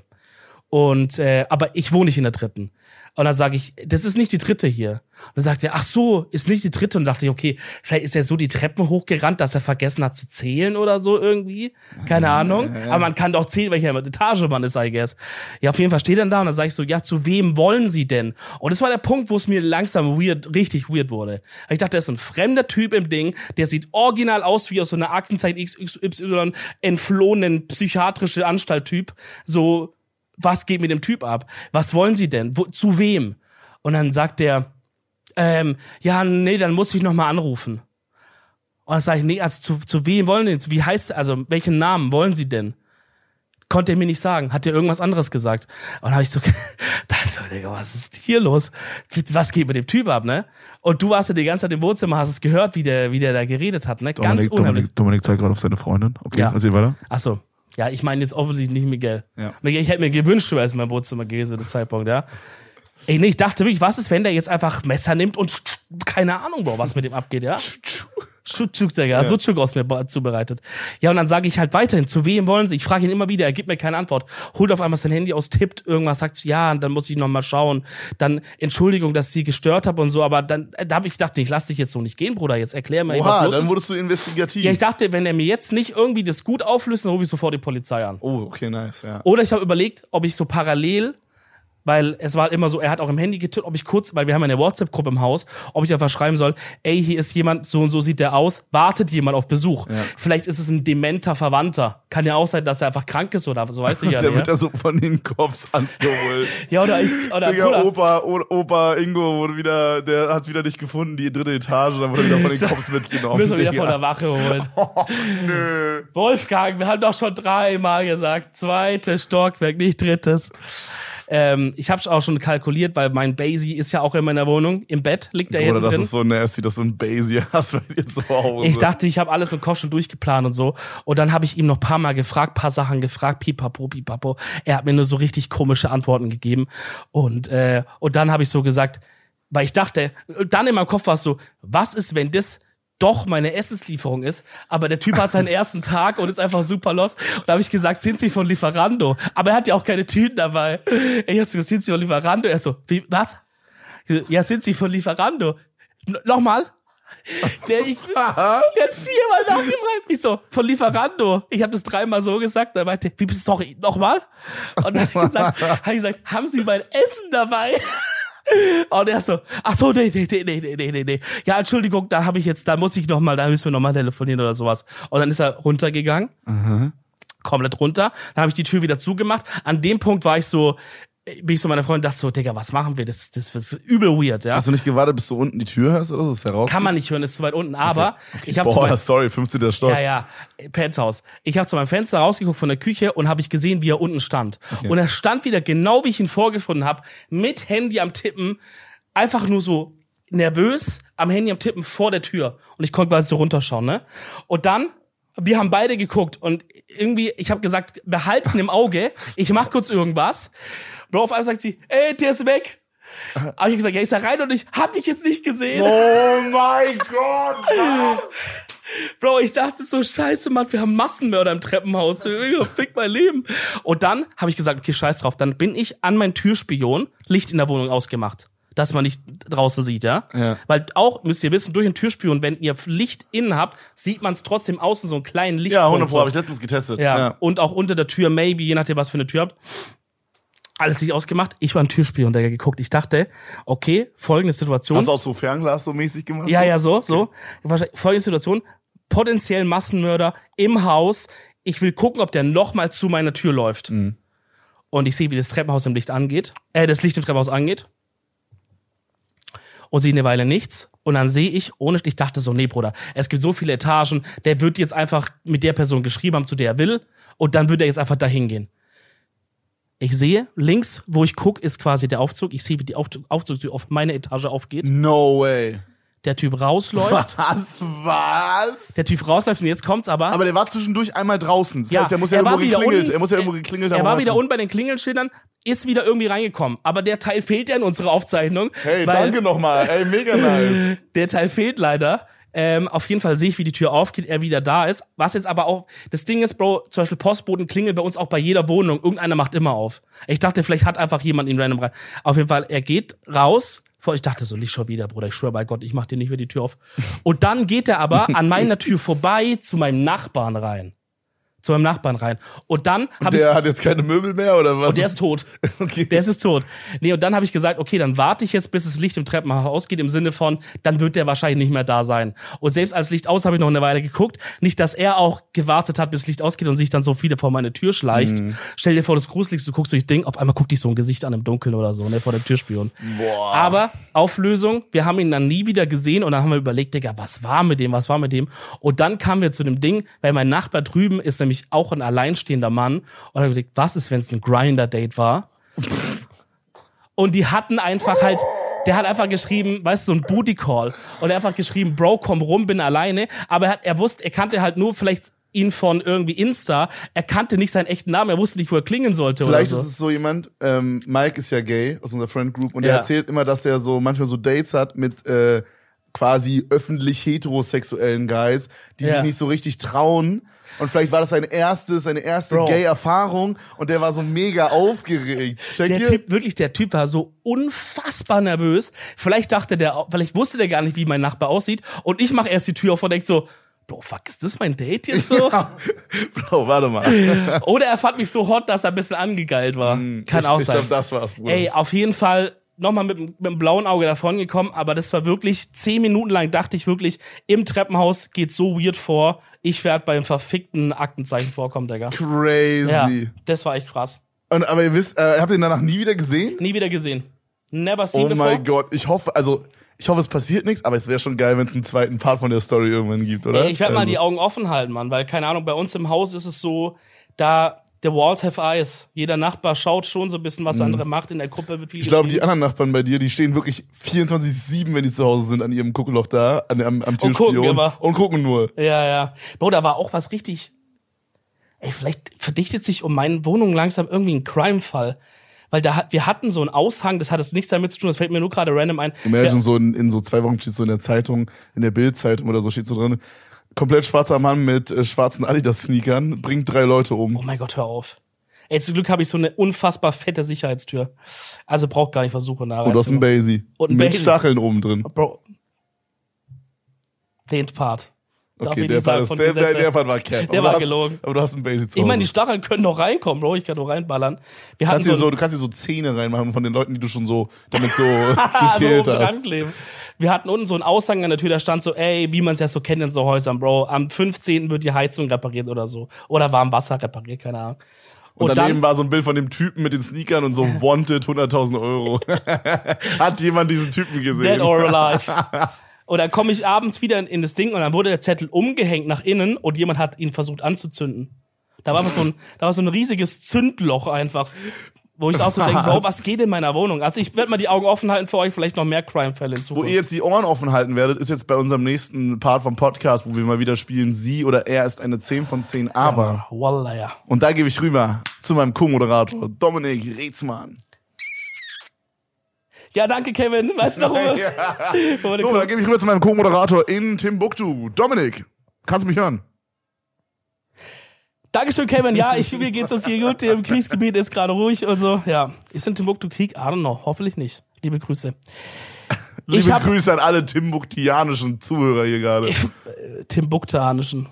Und äh, aber ich wohne nicht in der dritten. Und dann sage ich, das ist nicht die dritte hier. Und dann sagt er, ach so, ist nicht die dritte. Und dachte ich, okay, vielleicht ist er so die Treppen hochgerannt, dass er vergessen hat zu zählen oder so irgendwie. Keine Ahnung. Aber man kann doch zählen, welche Etage man ist, I guess. Ja, auf jeden Fall steht er da und dann sage ich so, ja, zu wem wollen Sie denn? Und das war der Punkt, wo es mir langsam weird, richtig weird wurde. Ich dachte, er ist ein fremder Typ im Ding, der sieht original aus wie aus so einer Aktenzeit XY entflohenen psychiatrische Anstalt-Typ. So, was geht mit dem Typ ab? Was wollen Sie denn? Wo, zu wem? Und dann sagt der, ähm, ja, nee, dann muss ich noch mal anrufen. Und dann sage ich, nee, also zu, zu wem wollen Sie denn? Wie heißt, also welchen Namen wollen Sie denn? Konnte er mir nicht sagen. Hat er irgendwas anderes gesagt? Und dann habe ich so, so, Digga, was ist hier los? Was geht mit dem Typ ab, ne? Und du warst ja die ganze Zeit im Wohnzimmer, hast es gehört, wie der, wie der da geredet hat, ne? Ganz Dominik, unheimlich. Dominik, Dominik zeigt gerade auf seine Freundin. Okay, Ja. erzähl weiter. Ach so. Ja, ich meine jetzt offensichtlich nicht Miguel. Ja. Miguel, ich hätte mir gewünscht, du wärst in meinem Wohnzimmer gewesen, dem Zeitpunkt, ja. Ey, nee, ich dachte wirklich, was ist, wenn der jetzt einfach Messer nimmt und keine Ahnung, Bro, was mit dem abgeht, ja? Schutschuk, Digga, Sucuk aus mir be- zubereitet. Ja, und dann sage ich halt weiterhin, zu wem wollen sie? Ich frage ihn immer wieder, er gibt mir keine Antwort. Holt auf einmal sein Handy aus, tippt irgendwas, sagt ja, und dann muss ich noch mal schauen. Dann Entschuldigung, dass ich sie gestört habe und so, aber dann da habe ich gedacht, ich lass dich jetzt so nicht gehen, Bruder, jetzt erklär mir, was Oha, los dann ist. wurdest du investigativ. Ja, ich dachte, wenn er mir jetzt nicht irgendwie das gut auflöst, dann rufe ich sofort die Polizei an. oh, okay, nice, ja. Oder ich habe überlegt, ob ich so parallel, weil es war immer so, er hat auch im Handy getippt, ob ich kurz, weil wir haben eine WhatsApp-Gruppe im Haus, ob ich einfach schreiben soll, ey, hier ist jemand, so und so sieht der aus, wartet jemand auf Besuch. Vielleicht ist es ein dementer Verwandter. Kann ja auch sein, dass er einfach krank ist oder so, weiß ich ja Der nicht. wird Ja, ja so von den Cops angeholt. ja oder ich, oder Digga, Bruder, Opa, O- Opa Ingo wurde wieder, der hat's wieder nicht gefunden, die dritte Etage, dann wurde er wieder von den Cops mitgenommen. müssen wir wieder Digga. von der Wache holen. Nö. Wolfgang, wir haben doch schon dreimal gesagt, zweites Stockwerk, nicht drittes. Ähm, ich habe auch schon kalkuliert, weil mein Basie ist ja auch in meiner Wohnung. Im Bett liegt er Oder hinten das drin. ist so nasty, dass du ein Basie hast bei dir zu Hause. Ich dachte, ich habe alles im Kopf schon durchgeplant und so. Und dann habe ich ihm noch paar Mal gefragt, paar Sachen gefragt, pipapo, pipapo. Er hat mir nur so richtig komische Antworten gegeben. Und, äh, und dann habe ich so gesagt, weil ich dachte, dann in meinem Kopf war es so, was ist, wenn das doch meine Essenslieferung ist, aber der Typ hat seinen ersten Tag und ist einfach super los. Und da habe ich gesagt, sind Sie von Lieferando? Aber er hat ja auch keine Tüten dabei. Ich habe gesagt, sind Sie von Lieferando? Er so, wie, was? So, Ja, sind Sie von Lieferando? N nochmal? Der, ich, der hat viermal nachgefragt. Ich so, von Lieferando. Ich habe das dreimal so gesagt. Dann meinte, wie bist du, sorry, nochmal? Und dann habe ich gesagt, hab ich gesagt, haben Sie mein Essen dabei? Und er so, ach so, nee, nee, nee, nee, nee, nee, nee. Ja, Entschuldigung, da habe ich jetzt, da muss ich noch mal, da müssen wir noch mal telefonieren oder sowas. Und dann ist er runtergegangen. Komplett runter. Dann habe ich die Tür wieder zugemacht. An dem Punkt war ich so, bin ich so meiner Freundin dachte so, Digga, was machen wir? Das, das, das ist übel weird, ja. Hast du nicht gewartet, bis du unten die Tür hast oder? Ist heraus? Kann man nicht hören, ist zu weit unten. Aber ich habe Boah, sorry, 15. Stock. ja, ja, Penthouse. Ich habe zu meinem Fenster rausgeguckt von der Küche und habe ich gesehen, wie er unten stand. Und er stand wieder genau, wie ich ihn vorgefunden habe, mit Handy am Tippen, einfach nur so nervös am Handy am Tippen vor der Tür. Und ich konnte quasi so runterschauen, ne? Und dann wir haben beide geguckt und irgendwie, ich habe gesagt, behalten im Auge, ich mach kurz irgendwas. Bro, auf einmal sagt sie, ey, der ist weg. Aber ich hab gesagt, ja, ist er rein und ich hab ich jetzt nicht gesehen. Oh mein Gott, was? Bro, ich dachte so, scheiße, Mann, wir haben Massenmörder im Treppenhaus. Fick mein Leben. Und dann habe ich gesagt, okay, scheiß drauf. Dann bin ich an mein Türspion, Licht in der Wohnung ausgemacht. Dass man nicht draußen sieht, ja? Ja. Weil auch, müsst ihr wissen, durch den Türspion, wenn ihr Licht innen habt, sieht man es trotzdem außen so einen kleinen Licht. Ja, 100 Pro, habe ich letztens getestet. ja. Und auch unter der Tür, maybe, je nachdem, was für eine Tür habt. Alles nicht ausgemacht. Ich war ein Türspion, der geguckt. Ich dachte, okay, folgende Situation. Hast du auch so Fernglas so mäßig gemacht? Ja, ja, so, so. Wahrscheinlich- Folgende Situation. Potenziell Massenmörder im Haus. Ich will gucken, ob der nochmal zu meiner Tür läuft. Und ich sehe, wie das Treppenhaus im Licht angeht. Äh, das Licht im Treppenhaus angeht. und sehe eine Weile nichts. Und dann sehe ich, ohne, ich dachte so, nee, Bruder, es gibt so viele Etagen, der wird jetzt einfach mit der Person geschrieben haben, zu der er will, und dann wird er jetzt einfach dahin gehen. Ich sehe, links, wo ich gucke, ist quasi der Aufzug. Ich sehe, wie die Aufzug, Aufzugtür auf meine Etage aufgeht. No way. Der Typ rausläuft. Was? Was? Der Typ rausläuft und jetzt kommt's aber. Aber der war zwischendurch einmal draußen. Das Ja, heißt, er muss ja er irgendwo wieder geklingelt. unten- er muss ja irgendwo geklingelt haben. er war wieder unten bei den Klingelschildern, ist wieder irgendwie reingekommen. Aber der Teil fehlt ja in unserer Aufzeichnung. Hey, danke nochmal. Ey, mega nice. Der Teil fehlt leider. Ähm, auf jeden Fall sehe ich, wie die Tür aufgeht, er wieder da ist. Was jetzt aber auch, das Ding ist, Bro, zum Beispiel Postboten klingeln bei uns auch bei jeder Wohnung. Irgendeiner macht immer auf. Ich dachte, vielleicht hat einfach jemand ihn random rein. Auf jeden Fall, er geht raus. Ich dachte so, nicht schon wieder, Bruder, ich schwöre bei Gott, ich mach dir nicht wieder die Tür auf. Und dann geht er aber an meiner Tür vorbei zu meinem Nachbarn rein. Zu meinem Nachbarn rein. Und dann habe ich Der hat jetzt keine Möbel mehr oder was? und der ist tot. Okay. Der ist jetzt tot. Nee, und dann habe ich gesagt, okay, dann warte ich jetzt, bis das Licht im Treppenhaus ausgeht, im Sinne von, dann wird der wahrscheinlich nicht mehr da sein. Und selbst als Licht aus, habe ich noch eine Weile geguckt. Nicht, dass er auch gewartet hat, bis das Licht ausgeht und sich dann so wieder vor meine Tür schleicht. Mhm. Stell dir vor, das Gruseligste, du guckst durch Ding, auf einmal guckt dich so ein Gesicht an im Dunkeln oder so, ne, vor der Türspion. Boah. Aber Auflösung, wir haben ihn dann nie wieder gesehen und dann haben wir überlegt, Digga, was war mit dem, was war mit dem? Und dann kamen wir zu dem Ding, weil mein Nachbar drüben ist nämlich auch ein alleinstehender Mann und habe gesagt, was ist, wenn es ein Grinder-Date war? Und die hatten einfach halt, der hat einfach geschrieben, weißt du, so ein Booty Call. Und er hat einfach geschrieben, Bro, komm rum, bin alleine. Aber er, hat, er wusste, er kannte halt nur vielleicht ihn von irgendwie Insta. Er kannte nicht seinen echten Namen, er wusste nicht, wo er klingen sollte Vielleicht oder ist so. es so jemand, ähm, Mike ist ja gay aus unserer Friend Group und Ja. er erzählt immer, dass er so manchmal so Dates hat mit äh, quasi öffentlich heterosexuellen Guys, die Ja. sich nicht so richtig trauen. Und vielleicht war das seine erste, seine erste Bro. Gay-Erfahrung und der war so mega aufgeregt. Checkt Der ihr? Typ, wirklich, der Typ war so unfassbar nervös. Vielleicht dachte der, vielleicht wusste der gar nicht, wie mein Nachbar aussieht. Und ich mache erst die Tür auf und denk so, Bro, fuck, ist das mein Date jetzt so? Bro, warte mal. Oder er fand mich so hot, dass er ein bisschen angegeilt war. Kann ich, auch ich sein. glaube, das war's, Bruder. Ey, auf jeden Fall nochmal mit, mit dem blauen Auge davon gekommen, aber das war wirklich zehn Minuten lang dachte ich wirklich, im Treppenhaus geht so weird vor. Ich werde beim verfickten Aktenzeichen vorkommen, Digga. Crazy. Ja, das war echt krass. Und, aber ihr wisst, äh, habt ihr ihn danach nie wieder gesehen? Nie wieder gesehen. Never seen Oh mein Gott, ich hoffe, also ich hoffe, es passiert nichts, aber es wäre schon geil, wenn es einen zweiten Part von der Story irgendwann gibt, oder? Ey, ich werde mal Also, die Augen offen halten, Mann, weil keine Ahnung, bei uns im Haus ist es so, da the walls have eyes. Jeder Nachbar schaut schon so ein bisschen, was der andere macht. In der Gruppe wird viel Mhm. Ich glaube, die anderen Nachbarn bei dir, die stehen wirklich 24-7, wenn die zu Hause sind, an ihrem Guckloch da, an, am, am gucken Türspion. immer. Und gucken nur. Ja, ja. Bro, da war auch was richtig. Ey, vielleicht verdichtet sich um meine Wohnung langsam irgendwie ein Crime-Fall. Weil da wir hatten so einen Aushang, das hat jetzt nichts damit zu tun, das fällt mir nur gerade random ein. Imagine Ja, so in, in so zwei Wochen steht so in der Zeitung, in der Bildzeitung oder so steht so drin, komplett schwarzer Mann mit äh, schwarzen Adidas-Sneakern bringt drei Leute oh um. mein Gott, hör auf. Ey, zum Glück habe ich so eine unfassbar fette Sicherheitstür. Also braucht gar nicht versuchen, da Und aus dem reinzumachen. Basie. Und ein Mit Basie. Stacheln oben drin. Bro. Den Part. Darf Okay, der Part, der, der, der Part war Cap. Der war hast, gelogen. Aber du hast ein Basie zu Ich meine, die Stacheln können doch reinkommen, Bro. Ich kann doch reinballern. Wir kannst so, so, du kannst dir so Zähne reinmachen von den Leuten, die du schon so damit so so gekillt oben hast. Wir hatten unten so einen Aushang an der Tür, da stand so, ey, wie man es ja so kennt in so Häusern, Bro. Am 15. wird die Heizung repariert oder so. Oder warm Wasser repariert, keine Ahnung. Und, Und, daneben dann, war so ein Bild von dem Typen mit den Sneakern und so wanted 100.000 Euro. Hat jemand diesen Typen gesehen? Dead or Alive. Und dann komme ich abends wieder in, in das Ding und dann wurde der Zettel umgehängt nach innen und jemand hat ihn versucht anzuzünden. Da war so ein, da war so ein riesiges Zündloch einfach. Wo ich auch so denke, Bro, was geht in meiner Wohnung? Also ich werde mal die Augen offen halten für euch, vielleicht noch mehr Crime-Fälle in Wo ihr jetzt die Ohren offen halten werdet, ist jetzt bei unserem nächsten Part vom Podcast, wo wir mal wieder spielen, sie oder er ist eine 10 von 10, aber. Wallah, ja. Und da gebe ich rüber zu meinem Co-Moderator, Dominik Reetzmann. Ja, danke, Kevin. Weißt du noch, wo Ja. wo So, dann gebe ich rüber zu meinem Co-Moderator in Timbuktu. Dominik, kannst du mich hören? Dankeschön, Kevin. Ja, ich, mir geht's uns hier gut. Im Kriegsgebiet ist gerade ruhig und so. Ja. Ist in Timbuktu Krieg? I don't know. Hoffentlich nicht. Liebe Grüße. Liebe hab- Grüße an alle timbuktianischen Zuhörer hier gerade. Timbuktuanischen.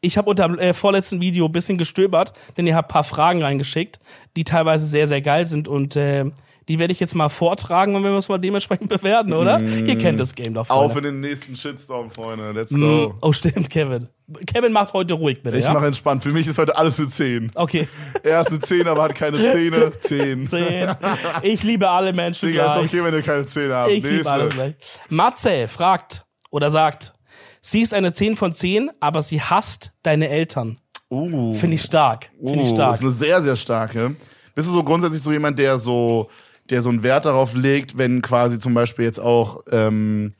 Ich habe unter dem äh, vorletzten Video ein bisschen gestöbert, denn ihr habt ein paar Fragen reingeschickt, die teilweise sehr, sehr geil sind und äh, Die werde ich jetzt mal vortragen und wenn wir es mal dementsprechend bewerten, oder? Ihr kennt das Game doch, Auf Freunde. in den nächsten Shitstorm, Freunde. Let's Mm, go. Oh, stimmt, Kevin. Kevin macht heute ruhig, bitte, Ich ja? mache entspannt. Für mich ist heute alles eine 10. Okay, Er ist eine 10, aber hat keine Zähne. 10. zehn. Ich liebe alle Menschen Digga, ist gleich. okay, wenn ihr keine Zähne habt. Ich liebe alles gleich. Matze fragt oder sagt, sie ist eine 10 von 10, aber sie hasst deine Eltern. Uh. Finde ich stark. Finde ich Uh, stark. ist eine sehr, sehr starke. Bist du so grundsätzlich so jemand, der so, der so einen Wert darauf legt, wenn quasi zum Beispiel jetzt auch ähm,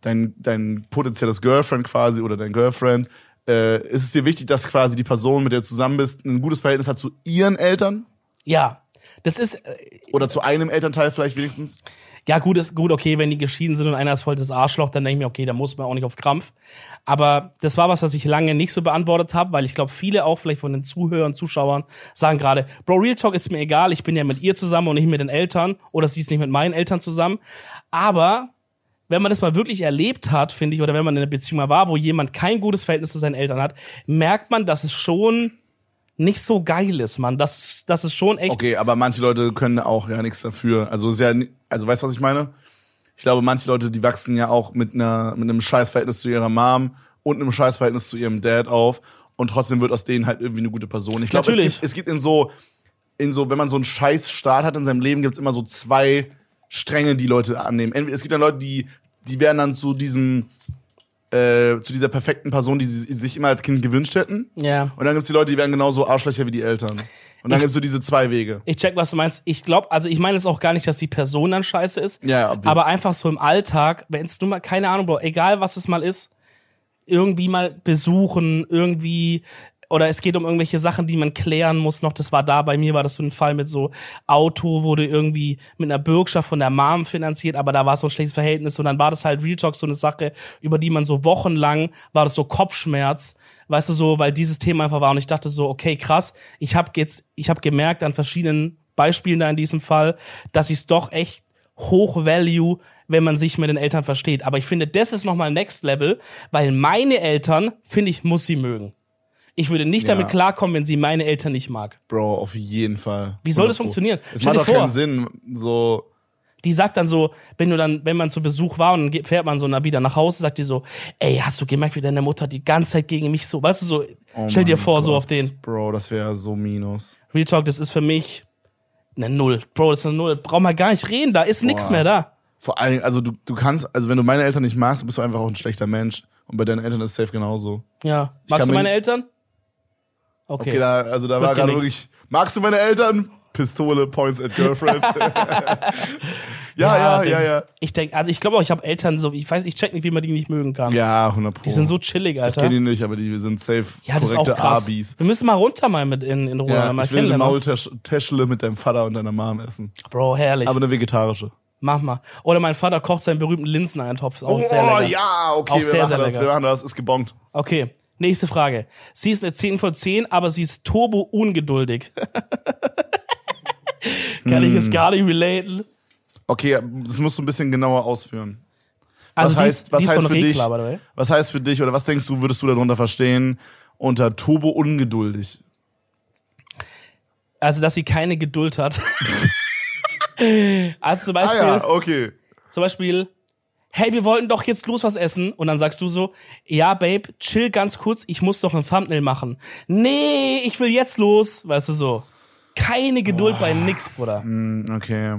dein, dein potenzielles Girlfriend quasi oder dein Girlfriend, äh, ist es dir wichtig, dass quasi die Person, mit der du zusammen bist, ein gutes Verhältnis hat zu ihren Eltern? Ja. Das ist, äh, Oder zu einem Elternteil vielleicht wenigstens? Ja gut, ist gut, okay, wenn die geschieden sind und einer ist voll das Arschloch, dann denke ich mir, okay, da muss man auch nicht auf Krampf. Aber das war was, was ich lange nicht so beantwortet habe, weil ich glaube, viele auch vielleicht von den Zuhörern, Zuschauern sagen gerade, Bro, Real Talk ist mir egal, ich bin ja mit ihr zusammen und nicht mit den Eltern oder sie ist nicht mit meinen Eltern zusammen. Aber wenn man das mal wirklich erlebt hat, finde ich, oder wenn man in einer Beziehung mal war, wo jemand kein gutes Verhältnis zu seinen Eltern hat, merkt man, dass es schon nicht so geil ist, man. Das, ist- das ist schon echt. Okay, aber manche Leute können auch ja nichts dafür. Also ist ja, also weißt du, was ich meine? Ich glaube, manche Leute, die wachsen ja auch mit einer, mit einem Scheißverhältnis zu ihrer Mom und einem Scheißverhältnis zu ihrem Dad auf und trotzdem wird aus denen halt irgendwie eine gute Person. Ich glaube, es gibt, es gibt in so, in so, wenn man so einen Scheißstart hat in seinem Leben, gibt's immer so zwei Stränge, die Leute annehmen. Entweder, es gibt dann Leute, die, die werden dann zu diesem, äh, zu dieser perfekten Person, die sie sich immer als Kind gewünscht hätten. Ja. Und dann gibt's die Leute, die werden genauso Arschlöcher wie die Eltern. Und dann Ich- gibt's so diese zwei Wege. Ich check, was du meinst. Ich glaube, also ich meine es auch gar nicht, dass die Person dann scheiße ist. Ja, obvious. aber einfach so im Alltag, wenn es nur mal, keine Ahnung, Bro, egal was es mal ist, irgendwie mal besuchen, irgendwie, oder es geht um irgendwelche Sachen, die man klären muss noch. Das war da, bei mir war das so ein Fall mit so Auto, wurde irgendwie mit einer Bürgschaft von der Mom finanziert, aber da war so ein schlechtes Verhältnis und dann war das halt Real Talk so eine Sache, über die man so wochenlang, war das so Kopfschmerz, weißt du so, weil dieses Thema einfach war und ich dachte so, okay, krass, ich habe jetzt, ich habe gemerkt an verschiedenen Beispielen da in diesem Fall, dass ich es doch echt hoch value, wenn man sich mit den Eltern versteht. Aber ich finde, das ist nochmal Next Level, weil meine Eltern, finde ich, muss sie mögen. Ich würde nicht Ja. damit klarkommen, wenn sie meine Eltern nicht mag. Bro, auf jeden Fall. Wie soll das 100 Pro. funktionieren? Es macht doch vor. keinen Sinn, so, Die sagt dann so, wenn du dann, wenn man zu Besuch war und dann fährt man so wieder nach Hause, sagt die so, ey, hast du gemerkt, wie deine Mutter die ganze Zeit gegen mich so, weißt du so, oh stell dir vor, so Gott, auf den. Bro, das wäre so minus. Real Talk, das ist für mich eine Null. Bro, das ist eine Null. Braucht man gar nicht reden, da ist nichts mehr da. Vor allem, also du, du kannst, also wenn du meine Eltern nicht magst, bist du einfach auch ein schlechter Mensch. Und bei deinen Eltern ist es safe genauso. Ja. Magst du meine Eltern? Okay. Okay, da, also da Wird war gerade wirklich, magst du meine Eltern? Pistole, Points at Girlfriend. ja, ja, ja, ja. Ich denke, also ich glaube auch, ich habe Eltern so, ich weiß, ich check nicht, wie man die nicht mögen kann. Ja, 100 Pro. Die sind so chillig, ich Alter. kenne die nicht, aber die sind safe Ja, das ist auch korrekte krass. Abis. Wir müssen mal runter mal mit in, in Ruhe Ja, mal ich will eine kennenlernen. Maultäschle mit deinem Vater und deiner Mom essen. Bro, herrlich. Aber eine vegetarische. Mach mal. Oder mein Vater kocht seinen berühmten Linseneintopf. Ist auch sehr lecker. Oh, ja, okay, Auch wir sehr, machen sehr das, lecker. wir machen das, ist gebongt. Okay, nächste Frage. Sie ist eine 10 von 10, aber sie ist turbo ungeduldig. Kann ich jetzt Hm. gar nicht relaten. Okay, das musst du ein bisschen genauer ausführen. Also was die heißt, was die ist heißt für dich, Regler, way. was heißt für dich oder was denkst du, würdest du darunter verstehen unter Turbo ungeduldig? Also, dass sie keine Geduld hat. also zum Beispiel, Ah ja, okay. zum Beispiel, hey, wir wollten doch jetzt los was essen. Und dann sagst du so, ja, Babe, chill ganz kurz, ich muss doch ein Thumbnail machen. Nee, ich will jetzt los. Weißt du so. Keine Geduld bei nix, Bruder. Hm, Okay.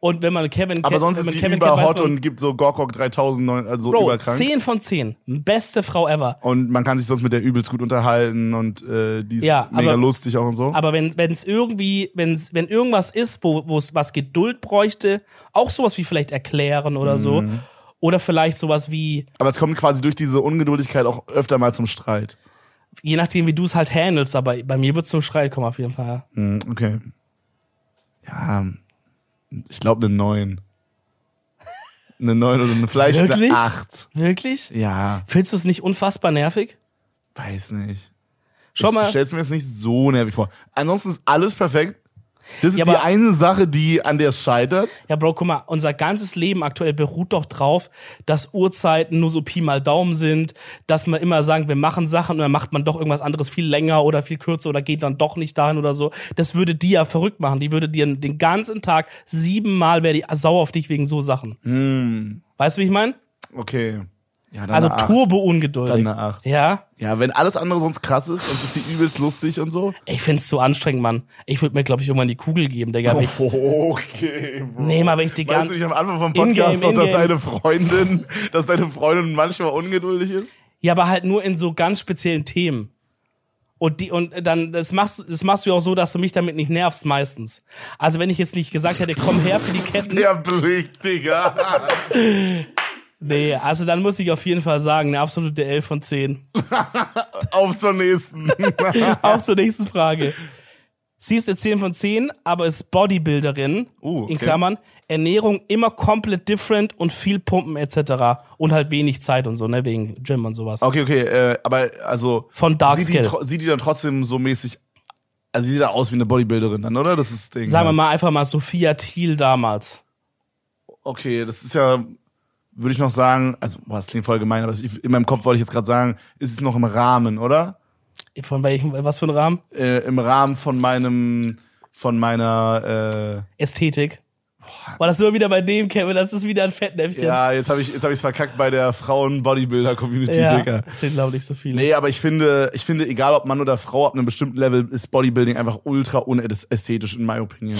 Und wenn man Kevin Aber sonst wenn ist die Kevin über kennt, hot man, und gibt so Gorkok 3000, also Bro, überkrank. 10 von 10. Beste Frau ever. Und man kann sich sonst mit der übelst gut unterhalten und äh, die ist Ja, mega aber- lustig auch und so. Aber wenn es irgendwie, wenn's, wenn irgendwas ist, wo es was Geduld bräuchte, auch sowas wie vielleicht erklären oder so, Mhm. Oder vielleicht sowas wie, Aber es kommt quasi durch diese Ungeduldigkeit auch öfter mal zum Streit. je nachdem wie du es halt handelst, aber bei mir wird zum Streit kommen auf jeden Fall. Hm, okay. Ja, ich glaube eine 9. Eine 9 oder eine, vielleicht Wirklich? eine 8. Wirklich? Ja, Findest du es nicht unfassbar nervig? weiß nicht. Schau ich mal. stell's mir jetzt nicht so nervig vor. Ansonsten ist alles perfekt. Das ist Ja, die aber- eine Sache, die an der es scheitert. Ja, Bro, guck mal, unser ganzes Leben aktuell beruht doch drauf, dass Uhrzeiten nur so Pi mal Daumen sind, dass man immer sagt, wir machen Sachen und dann macht man doch irgendwas anderes viel länger oder viel kürzer oder geht dann doch nicht dahin oder so. Das würde die ja verrückt machen. Die würde dir den ganzen Tag siebenmal wäre die sauer auf dich wegen so Sachen. Weißt du, wie ich meine? Okay. Ja, dann Also turbo ungeduldig. Dann eine Acht. Ja, Ja, wenn alles andere sonst krass ist, sonst ist die übelst lustig und so. ich find's zu anstrengend, Mann. Ich würde mir, glaube ich, irgendwann die Kugel geben, Digga. Ich, Okay, Bro. nee, mal wenn ich die Weißt ganze du nicht am Anfang vom Podcast noch, dass in-game. deine Freundin, dass deine Freundin manchmal ungeduldig ist? Ja, aber halt nur in so ganz speziellen Themen. Und die, und dann, das machst, du- das machst du ja auch so, dass du mich damit nicht nervst meistens. Also wenn ich jetzt nicht gesagt hätte, komm her für die Ketten. Der Blick, Digga. Nee, also dann muss ich auf jeden Fall sagen, eine absolute 11 von 10. Auf zur nächsten. Auch zur nächsten Frage. Sie ist eine 10 von 10, aber ist Bodybuilderin, Uh, okay. in Klammern, Ernährung immer komplett different und viel Pumpen etc. Und halt wenig Zeit und so, ne, wegen Gym und sowas. Okay, okay, äh, aber also. Von Dark sieht die, Skill. tro- sieht die dann trotzdem so mäßig. Also sieht da aus wie eine Bodybuilderin dann, oder? Das ist das Ding. Sagen wir ja. mal einfach mal Sophia Thiel damals. Okay, das ist ja, würde ich noch sagen, also, boah, das klingt voll gemein, aber in meinem Kopf wollte ich jetzt gerade sagen, ist es noch im Rahmen, oder? Von welchem, was für ein Rahmen? Äh, Im Rahmen von meinem, von meiner, Ästhetik. Boah, das ist immer wieder bei dem, Kevin, das ist wieder ein äh, Fettnäpfchen. ja, jetzt habe ich, jetzt habe ich verkackt bei der Frauen-Bodybuilder-Community, ja Digga. das sind, glaube ich, so viele. Nee, aber ich finde, ich finde, egal ob Mann oder Frau, ab einem bestimmten Level ist Bodybuilding einfach ultra unästhetisch, in my opinion.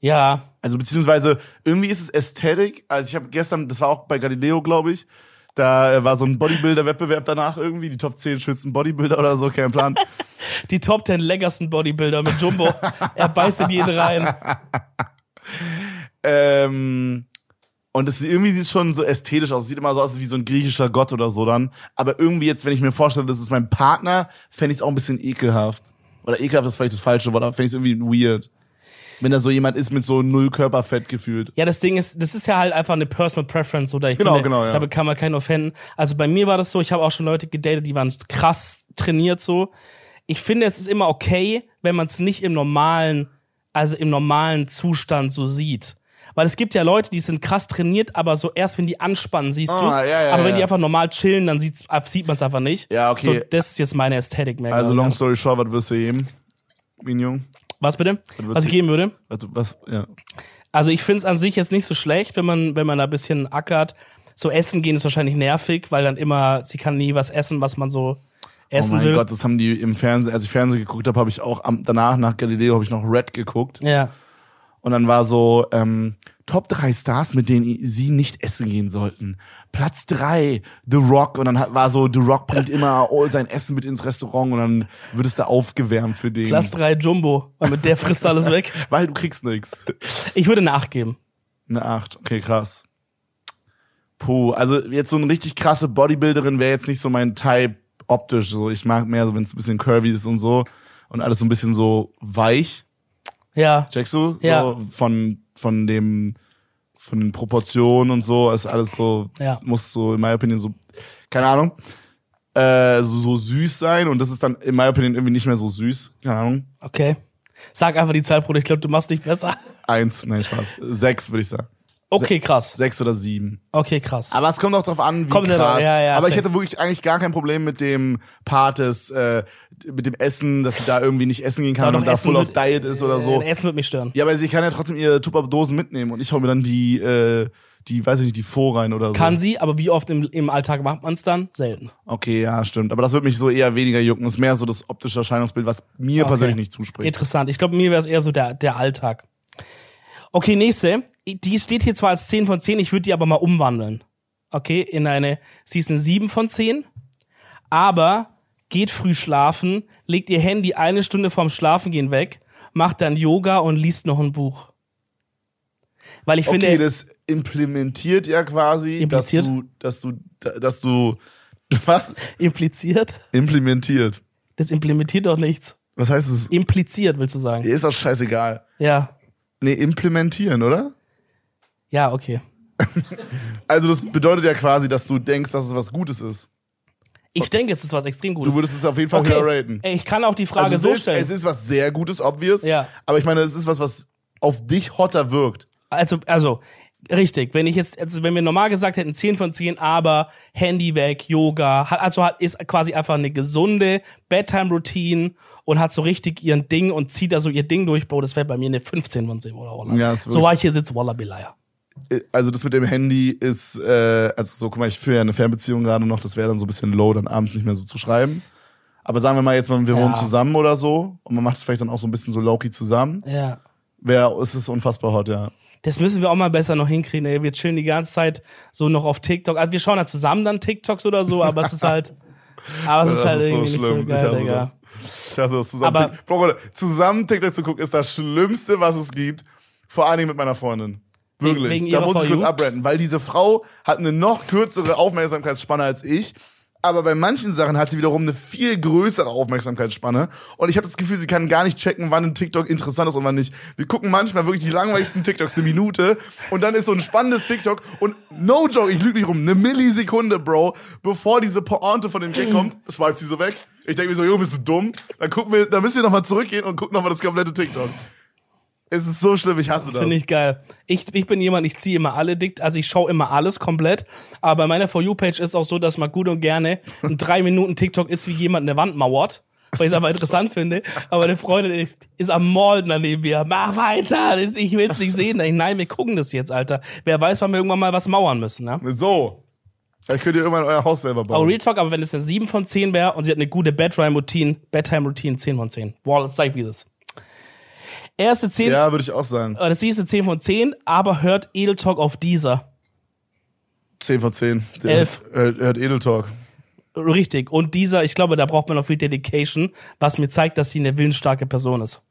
Ja, Also beziehungsweise irgendwie ist es Ästhetik. Also ich habe gestern, das war auch bei Galileo, glaube ich. Da äh, war so ein Bodybuilder-Wettbewerb danach irgendwie, die Top 10 schönsten Bodybuilder oder so, kein Plan. die Top 10 leckersten Bodybuilder mit Jumbo. er beißt in jeden rein. ähm, und es irgendwie sieht schon so ästhetisch aus. Es sieht immer so aus wie so ein griechischer Gott oder so dann. Aber irgendwie jetzt, wenn ich mir vorstelle, das ist mein Partner, fände ich es auch ein bisschen ekelhaft. Oder ekelhaft ist vielleicht das falsche Wort, aber fände ich es irgendwie weird. Wenn da so jemand ist mit so null Körperfett gefühlt. Ja, das Ding ist, das ist ja halt einfach eine Personal Preference, oder? Ich Genau, finde, genau, ja. Damit kann man keinen offenden. Also bei mir war das so, ich habe auch schon Leute gedatet, die waren krass trainiert so. Ich finde, es ist immer okay, wenn man es nicht im normalen, also im normalen Zustand so sieht. Weil es gibt ja Leute, die sind krass trainiert, aber so erst wenn die anspannen, siehst Ah, du's. ja, ja, aber wenn ja. die einfach normal chillen, dann sieht's, sieht man es einfach nicht. Ja, okay. So, das ist jetzt meine Ästhetik mehr. Also long story short, was wirst du geben? Minion? Was bitte? Was ich geben würde? Was, was, ja. Also ich finde es an sich jetzt nicht so schlecht, wenn man, wenn man da ein bisschen ackert. So essen gehen ist wahrscheinlich nervig, weil dann immer, sie kann nie was essen, was man so Oh essen mein will. Gott, das haben die im Fernsehen, als ich Fernsehen geguckt habe, habe ich auch am, danach, nach Galileo, habe ich noch Red geguckt. Ja. Und dann war so, ähm, Top 3 Stars, mit denen sie nicht essen gehen sollten. Platz 3, The Rock. Und dann hat- war so, The Rock bringt immer sein Essen mit ins Restaurant und dann wird es da aufgewärmt für den. Platz 3 Jumbo, weil mit der frisst alles weg. Weil du kriegst nix. Ich würde nachgeben. Eine 8, okay, krass. Puh, also jetzt so eine richtig krasse Bodybuilderin wäre jetzt nicht so mein Type optisch. So, ich mag mehr so, wenn es ein bisschen curvy ist und so. Und alles so ein bisschen so weich. Ja. Checkst du? Ja. So von, von dem, von den Proportionen und so, ist alles so, Ja. muss so, in meiner Opinion, so, keine Ahnung, äh, so, so süß sein und das ist dann, in meiner Opinion, irgendwie nicht mehr so süß. Keine Ahnung. Okay. Sag einfach die Zahl, Bruder. Ich glaube, du machst nicht besser. Eins, nein, Spaß. Sechs, würde ich sagen. Okay, krass. Sechs oder sieben. Okay, krass. Aber es kommt auch drauf an, wie Kommt krass. ja, ja, Aber ich hätte wirklich eigentlich gar kein Problem mit dem Part des, äh, mit dem Essen, dass sie da irgendwie nicht essen gehen kann Aber und da full auf wird- Diet ist oder so. Äh, Essen wird mich stören. Ja, aber sie kann ja trotzdem ihre Tupperdosen mitnehmen und ich hau mir dann die, äh, die, weiß ich nicht, die Faux rein oder so. Kann sie, aber wie oft im, im Alltag macht man es dann? Selten. Okay, ja, stimmt. Aber das wird mich so eher weniger jucken. Das ist mehr so das optische Erscheinungsbild, was mir Okay. persönlich nicht zuspricht. Interessant. Ich glaube, mir wäre es eher so der, der Alltag. Okay, nächste. Die steht hier zwar als 10 von 10, ich würde die aber mal umwandeln. Okay, in eine, sie ist eine 7 von 10, aber geht früh schlafen, legt ihr Handy eine Stunde vorm Schlafengehen weg, macht dann Yoga und liest noch ein Buch. Weil ich okay, finde, das implementiert ja quasi, Impliziert? dass du, dass du, dass du, was? impliziert, Implementiert. das implementiert doch nichts. Was heißt es? Impliziert, willst du sagen. Ist doch scheißegal. Ja. Nee, implementieren, oder? Ja, okay. Also das bedeutet ja quasi, dass du denkst, dass es was Gutes ist. Ich denke, es ist was extrem Gutes. Du würdest es auf jeden Fall höher raten. Ey, ich kann auch die Frage Also so ist, stellen. es ist was sehr Gutes, obvious. Ja. Aber ich meine, es ist was, was auf dich hotter wirkt. Also, also, richtig, wenn ich jetzt, also wenn wir normal gesagt hätten 10 von 10, aber Handy weg, Yoga, also hat, ist quasi einfach eine gesunde Bedtime-Routine und hat so richtig ihren Ding und zieht da so ihr Ding durch, Bro, das wäre bei mir eine 15 von 10, oder? Wallah. Ja, ist so war ich hier sitze, Wallah Bilaya. Also das mit dem Handy ist, äh, also so, guck mal, ich führe ja eine Fernbeziehung gerade noch, das wäre dann so ein bisschen low, dann abends nicht mehr so zu schreiben. Aber sagen wir mal jetzt wir Ja. wohnen zusammen oder so und man macht es vielleicht dann auch so ein bisschen so low-key zusammen. Ja. Wäre, es ist unfassbar hot, ja. Das müssen wir auch mal besser noch hinkriegen, ey. Wir chillen die ganze Zeit so noch auf TikTok. Also wir schauen ja zusammen dann TikToks oder so, aber es ist halt, aber es ist halt irgendwie nicht so geil, Digga. Hasse das zusammen. Aber- zusammen TikTok zu gucken ist das Schlimmste, was es gibt. Vor allen Dingen mit meiner Freundin. Wirklich. wegen da muss ich For kurz abrenten, weil diese Frau hat eine noch kürzere Aufmerksamkeitsspanne als ich. Aber bei manchen Sachen hat sie wiederum eine viel größere Aufmerksamkeitsspanne. Und ich habe das Gefühl, sie kann gar nicht checken, wann ein TikTok interessant ist und wann nicht. Wir gucken manchmal wirklich die langweiligsten TikToks eine Minute und dann ist so ein spannendes TikTok und no joke, ich lüge nicht rum, eine Millisekunde, Bro, bevor diese Pointe von dem Gag kommt, swipet sie so weg. Ich denke mir so, jo, bist du dumm? Dann gucken wir, dann müssen wir nochmal zurückgehen und gucken nochmal das komplette TikTok. Es ist so schlimm, ich hasse das. Finde ich geil. Ich, ich bin jemand, ich ziehe immer alle dick, also ich schaue immer alles komplett. Aber bei meiner For You-Page ist auch so, dass man gut und gerne ein drei Minuten TikTok ist, wie jemand eine Wand mauert. Weil ich es aber interessant finde. Aber eine Freundin ist, ist am Malden daneben mir. Mach weiter, ich will es nicht sehen. Ich, nein, wir gucken das jetzt, Alter. Wer weiß, wann wir irgendwann mal was mauern müssen, ne? So. Vielleicht könnt ihr irgendwann euer Haus selber Aber bauen. Real Talk, aber wenn es eine 7 von 10 wäre und sie hat eine gute Bedtime-Routine, Bedtime-Routine 10 von 10. Wow, das zeigt wie das. Erste 10, ja, würde ich auch sagen. das nächste 10 von 10, aber hört Edel Talk auf dieser. 10 von 10. Der Elf. Hört, hört Edel Talk. Richtig. Und dieser, ich glaube, da braucht man noch viel Dedication, was mir zeigt, dass sie eine willensstarke Person ist.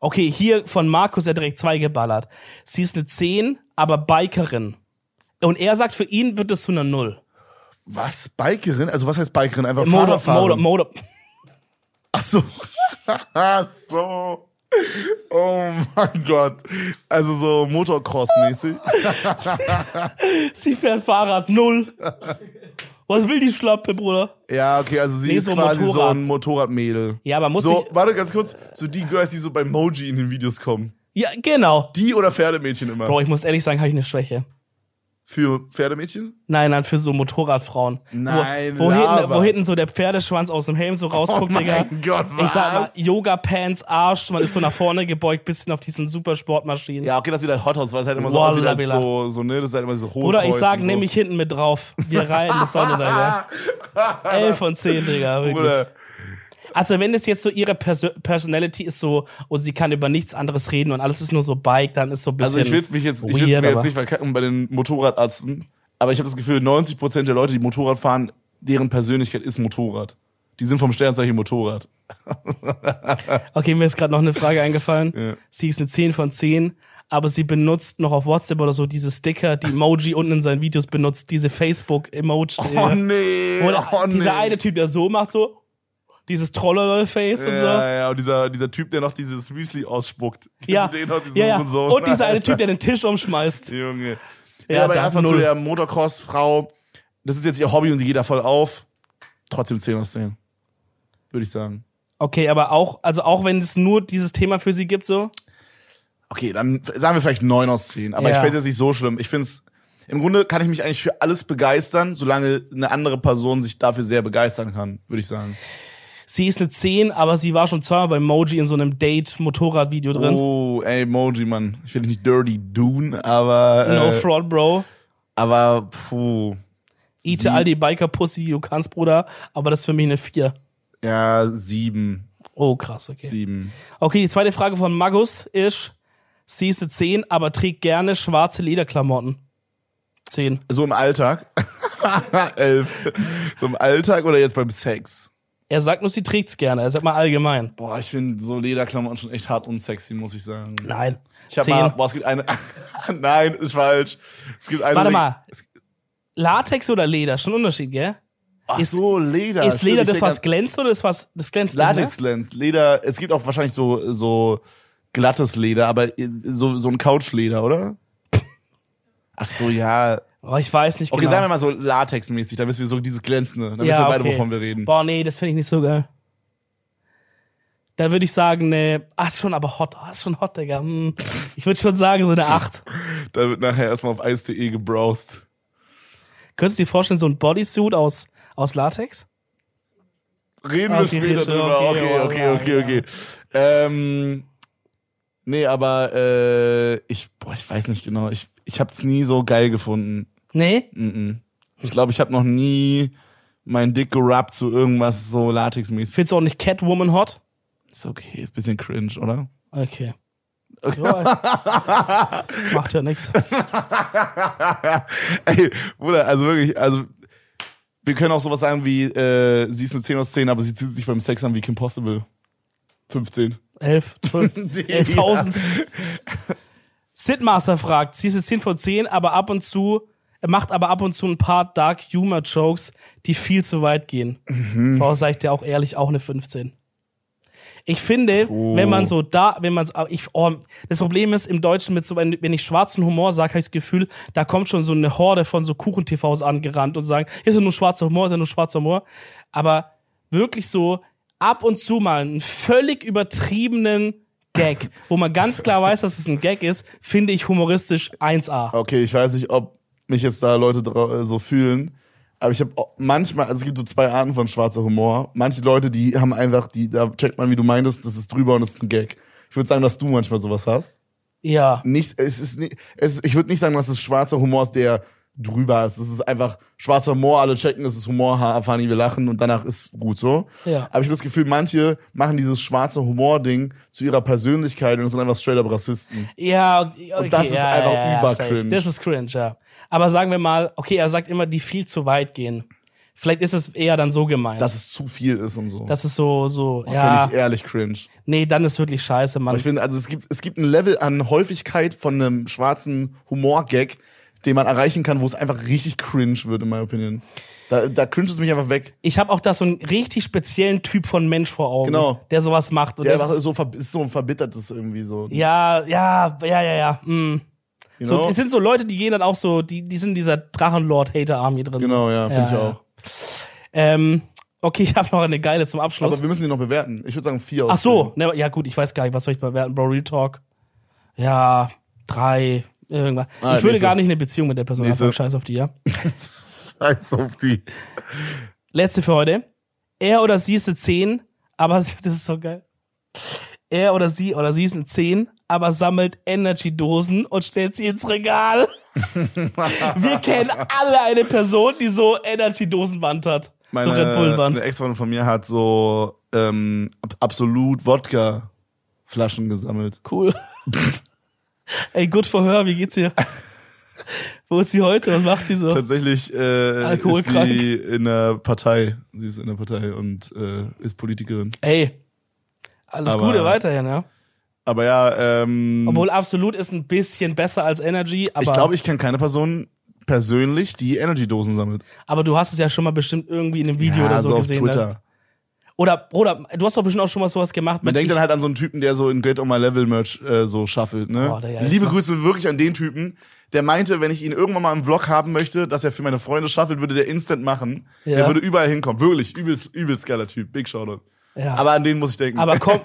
Okay, hier von Markus er direkt zwei geballert. Sie ist eine 10, aber Bikerin. Und er sagt, für ihn wird es zu einer Null. Was? Bikerin? Also was heißt Bikerin? Einfach Motor, Fahrradfahrerin? Motor, Motor. Ach so. Ach so. Oh mein Gott. Also so Motocross-mäßig. Sie fährt Fahrrad, Null. Was will die Schlappe, Bruder? Ja, okay, also sie Nee, ist so quasi so Motorrad. ein Motorradmädel. Ja, aber muss so, ich. warte ganz kurz, so die Girls, die so bei Moji in den Videos kommen. Ja, genau. Die oder Pferdemädchen immer? Bro, ich muss ehrlich sagen, habe ich eine Schwäche. Für Pferdemädchen? Nein, nein, für so Motorradfrauen. Nein, wo, wo, hinten, wo hinten so der Pferdeschwanz aus dem Helm so rausguckt, Oh mein Digga. Gott, Ich sag mal, was? Yoga-Pants, Arsch, man ist so nach vorne gebeugt, bisschen auf diesen Supersportmaschinen. Ja, okay, das sieht halt hot aus, weil es halt immer so aussieht als so, so, ne, das ist halt immer so hoch. Oder ich sag, nehme ich hinten mit drauf. Wir rein, das Sonne, Digga. 11 von 10, Digga, wirklich. Bruder. Also wenn es jetzt so ihre Perso Personality ist so und sie kann über nichts anderes reden und alles ist nur so Bike, dann ist so ein bisschen Also ich will mich jetzt, ich will's weird, mir jetzt nicht verkacken bei den Motorradarzten, aber ich habe das Gefühl, 90% der Leute, die Motorrad fahren, deren Persönlichkeit ist Motorrad. Die sind vom Sternzeichen Motorrad. Okay, mir ist gerade noch eine Frage eingefallen. Ja. Sie ist eine 10 von 10, aber sie benutzt noch auf WhatsApp oder so diese Sticker, die Emoji unten in seinen Videos benutzt, diese Facebook-Emoji. Oh nee, Oder oh nee. dieser eine Typ, der so macht, so dieses Trollolol-Face und so. Ja, ja, und dieser, dieser Typ, der noch dieses Müsli ausspuckt. Ja, ja, ja. Hurensohn? Und dieser eine Typ, der den Tisch umschmeißt. Junge. Ja, Ja, aber erstmal zu der Motocross-Frau. Das ist jetzt ihr Hobby und die geht da voll auf. Trotzdem 10 aus 10. Würde ich sagen. Okay, aber auch, also auch wenn es nur dieses Thema für sie gibt, so. Okay, dann sagen wir vielleicht 9 aus 10. Aber Ja. ich finde es jetzt nicht so schlimm. Ich finde es, im Grunde kann ich mich eigentlich für alles begeistern, solange eine andere Person sich dafür sehr begeistern kann, würde ich sagen. Sie ist eine 10, aber sie war schon zweimal bei Moji in so einem Date-Motorrad-Video drin. Oh, ey, Emoji, Mann. Ich will dich nicht Dirty Dune, aber. No äh, fraud, Bro. Aber, puh. Eate Sie- all die Biker-Pussy, die du kannst, Bruder. Aber das ist für mich eine 4. Ja, sieben. Oh, krass, okay. Sieben. Okay, die zweite Frage von Magus ist, sie ist eine 10, aber trägt gerne schwarze Lederklamotten. 10. So im Alltag. Elf. So im Alltag oder jetzt beim Sex? Er sagt nur, sie trägt's gerne. Er sagt mal allgemein. Boah, ich finde so Lederklamotten schon echt hart unsexy, muss ich sagen. Nein. Ich hab 10. mal, boah, es gibt eine. Nein, ist falsch. Es gibt eine. Warte mal. Latex oder Leder? Schon Unterschied, gell? ach Ist- so, Leder. ist stimmt, Leder ich das, was glänzt oder ist was, das glänzt nicht, Latex ne? glänzt. Leder, es gibt auch wahrscheinlich so, so glattes Leder, aber so, so ein Couchleder, oder? Ach so, ja. Oh, ich weiß nicht Okay, genau. sagen wir mal so latexmäßig, dann wissen wir so dieses glänzende. Dann wissen ja, wir beide, okay. wovon wir reden. Boah, nee, das finde ich nicht so geil. Da würde ich sagen, ne, ah, ist schon aber hot, ah, ist schon hot, Digga. Hm. Ich würde schon sagen, so eine 8. Da wird nachher erstmal auf ice.de gebrowst. Könntest du dir vorstellen, so ein Bodysuit aus, aus Latex? Reden wir Okay, später drüber. okay, Okay, okay, okay, okay. Ähm, nee, aber äh, ich, boah, ich weiß nicht genau. Ich, ich hab's nie so geil gefunden. Nee? Mhm. Ich glaube, ich habe noch nie meinen Dick gerappt zu irgendwas so latexmäßig. Findest du auch nicht Catwoman hot? Ist okay, ist ein bisschen cringe, oder? Okay. Ja, macht ja nix. Ey, Bruder, also wirklich, also wir können auch sowas sagen wie, äh, sie ist eine 10 aus 10, aber sie zieht sich beim Sex an wie Kim Possible. 15. 11, 12, 11.000. Sidmaster fragt, sie ist eine 10 von 10, aber ab und zu, macht aber ab und zu ein paar Dark Humor Jokes, die viel zu weit gehen. Mhm. Warum sage ich dir auch ehrlich, auch eine 15. Ich finde, Oh. wenn man so da, wenn man ich, oh, das Problem ist im Deutschen mit so, wenn, wenn ich schwarzen Humor sage, habe ich das Gefühl, da kommt schon so eine Horde von so Kuchen-TVs angerannt und sagen, hier ist ja nur schwarzer Humor, ist ja nur schwarzer Humor. Aber wirklich so ab und zu mal einen völlig übertriebenen Gag, wo man ganz klar weiß, dass es ein Gag ist, finde ich humoristisch 1A. Okay, ich weiß nicht, ob mich jetzt da Leute äh, so fühlen, aber ich habe manchmal, also es gibt so zwei Arten von schwarzer Humor. Manche Leute, die haben einfach, die, da checkt man, wie du meintest, das ist drüber und das ist ein Gag. Ich würde sagen, dass du manchmal sowas hast. Ja. Nicht, es ist nicht, es, ist- ich würde nicht sagen, dass es schwarzer Humor ist, der drüber ist. Es ist einfach schwarzer Humor, alle checken, es ist Humor, ha, funny, wir lachen und danach ist gut so. Ja. Aber ich habe das Gefühl, manche machen dieses schwarze Humor-Ding zu ihrer Persönlichkeit und sind einfach straight up Rassisten. Ja, okay, Und das ist ja, einfach ja, ja, übercringe. Das ist cringe, ja. Aber sagen wir mal, okay, er sagt immer, die viel zu weit gehen. Vielleicht ist es eher dann so gemeint. Dass es zu viel ist und so. das ist so, so, Finde ja. ich ehrlich cringe. Nee, dann ist wirklich scheiße, Aber Mann. ich finde, also es gibt, es gibt ein Level an Häufigkeit von einem schwarzen Humor-Gag, den man erreichen kann, wo es einfach richtig cringe wird, in meiner Opinion. Da, da cringe es mich einfach weg. Ich habe auch da so einen richtig speziellen Typ von Mensch vor Augen, Genau. der sowas macht. Und Der ist, so, ist so ein verbittertes irgendwie so. ja, ja, ja, ja, ja. Mm. You So, es sind so Leute, die gehen dann auch so, die, die sind in dieser Drachenlord-Hater-Army drin. Genau, ja, finde ich ja. auch. Ähm, okay, ich habe noch eine geile zum Abschluss. Aber wir müssen die noch bewerten. Ich würde sagen vier aus Ach so, ne, ja gut, ich weiß gar nicht, was soll ich bewerten, Bro, Real Talk. Ja, drei, irgendwas. Ah, ich würde nächste. gar nicht eine Beziehung mit der Person anfangen, scheiß auf die, ja. Scheiß auf die. Letzte für heute. Er oder sie ist eine 10, aber das ist so geil. Er oder sie oder sie ist eine 10, aber sammelt Energy-Dosen und stellt sie ins Regal. Wir kennen alle eine Person, die so Energy-Dosenwand hat. Meine, so Red Bull-Wand. eine Ex-Freundin von mir hat so ähm, Ab- absolut Wodka-Flaschen gesammelt. Cool. Ey, gut for her, wie geht's ihr? Wo ist sie heute? Was macht sie so? Tatsächlich äh, ist sie in der Partei. Sie ist in der Partei und äh, ist Politikerin. Ey, alles Aber- Gute weiterhin, ja. Aber ja, ähm, Obwohl absolut ist ein bisschen besser als Energy, aber, ich glaube, ich kenne keine Person persönlich, die Energy-Dosen sammelt. aber du hast es ja schon mal bestimmt irgendwie in einem Video ja, oder so, auf gesehen. Twitter. Ne? Oder, oder du hast doch bestimmt auch schon mal sowas gemacht. Man mit denkt ich, dann halt an so einen Typen, der so in Get on My Level Merch äh, so shuffelt, ne? Boah, Digga, jetzt Liebe Grüße wirklich an den Typen, der meinte, wenn ich ihn irgendwann mal im Vlog haben möchte, dass er für meine Freunde shuffelt, würde der instant machen. Ja. Der würde überall hinkommen. Wirklich, übelst, übelst geiler Typ. Big Shoutout. ja. Aber an den muss ich denken. Aber komm,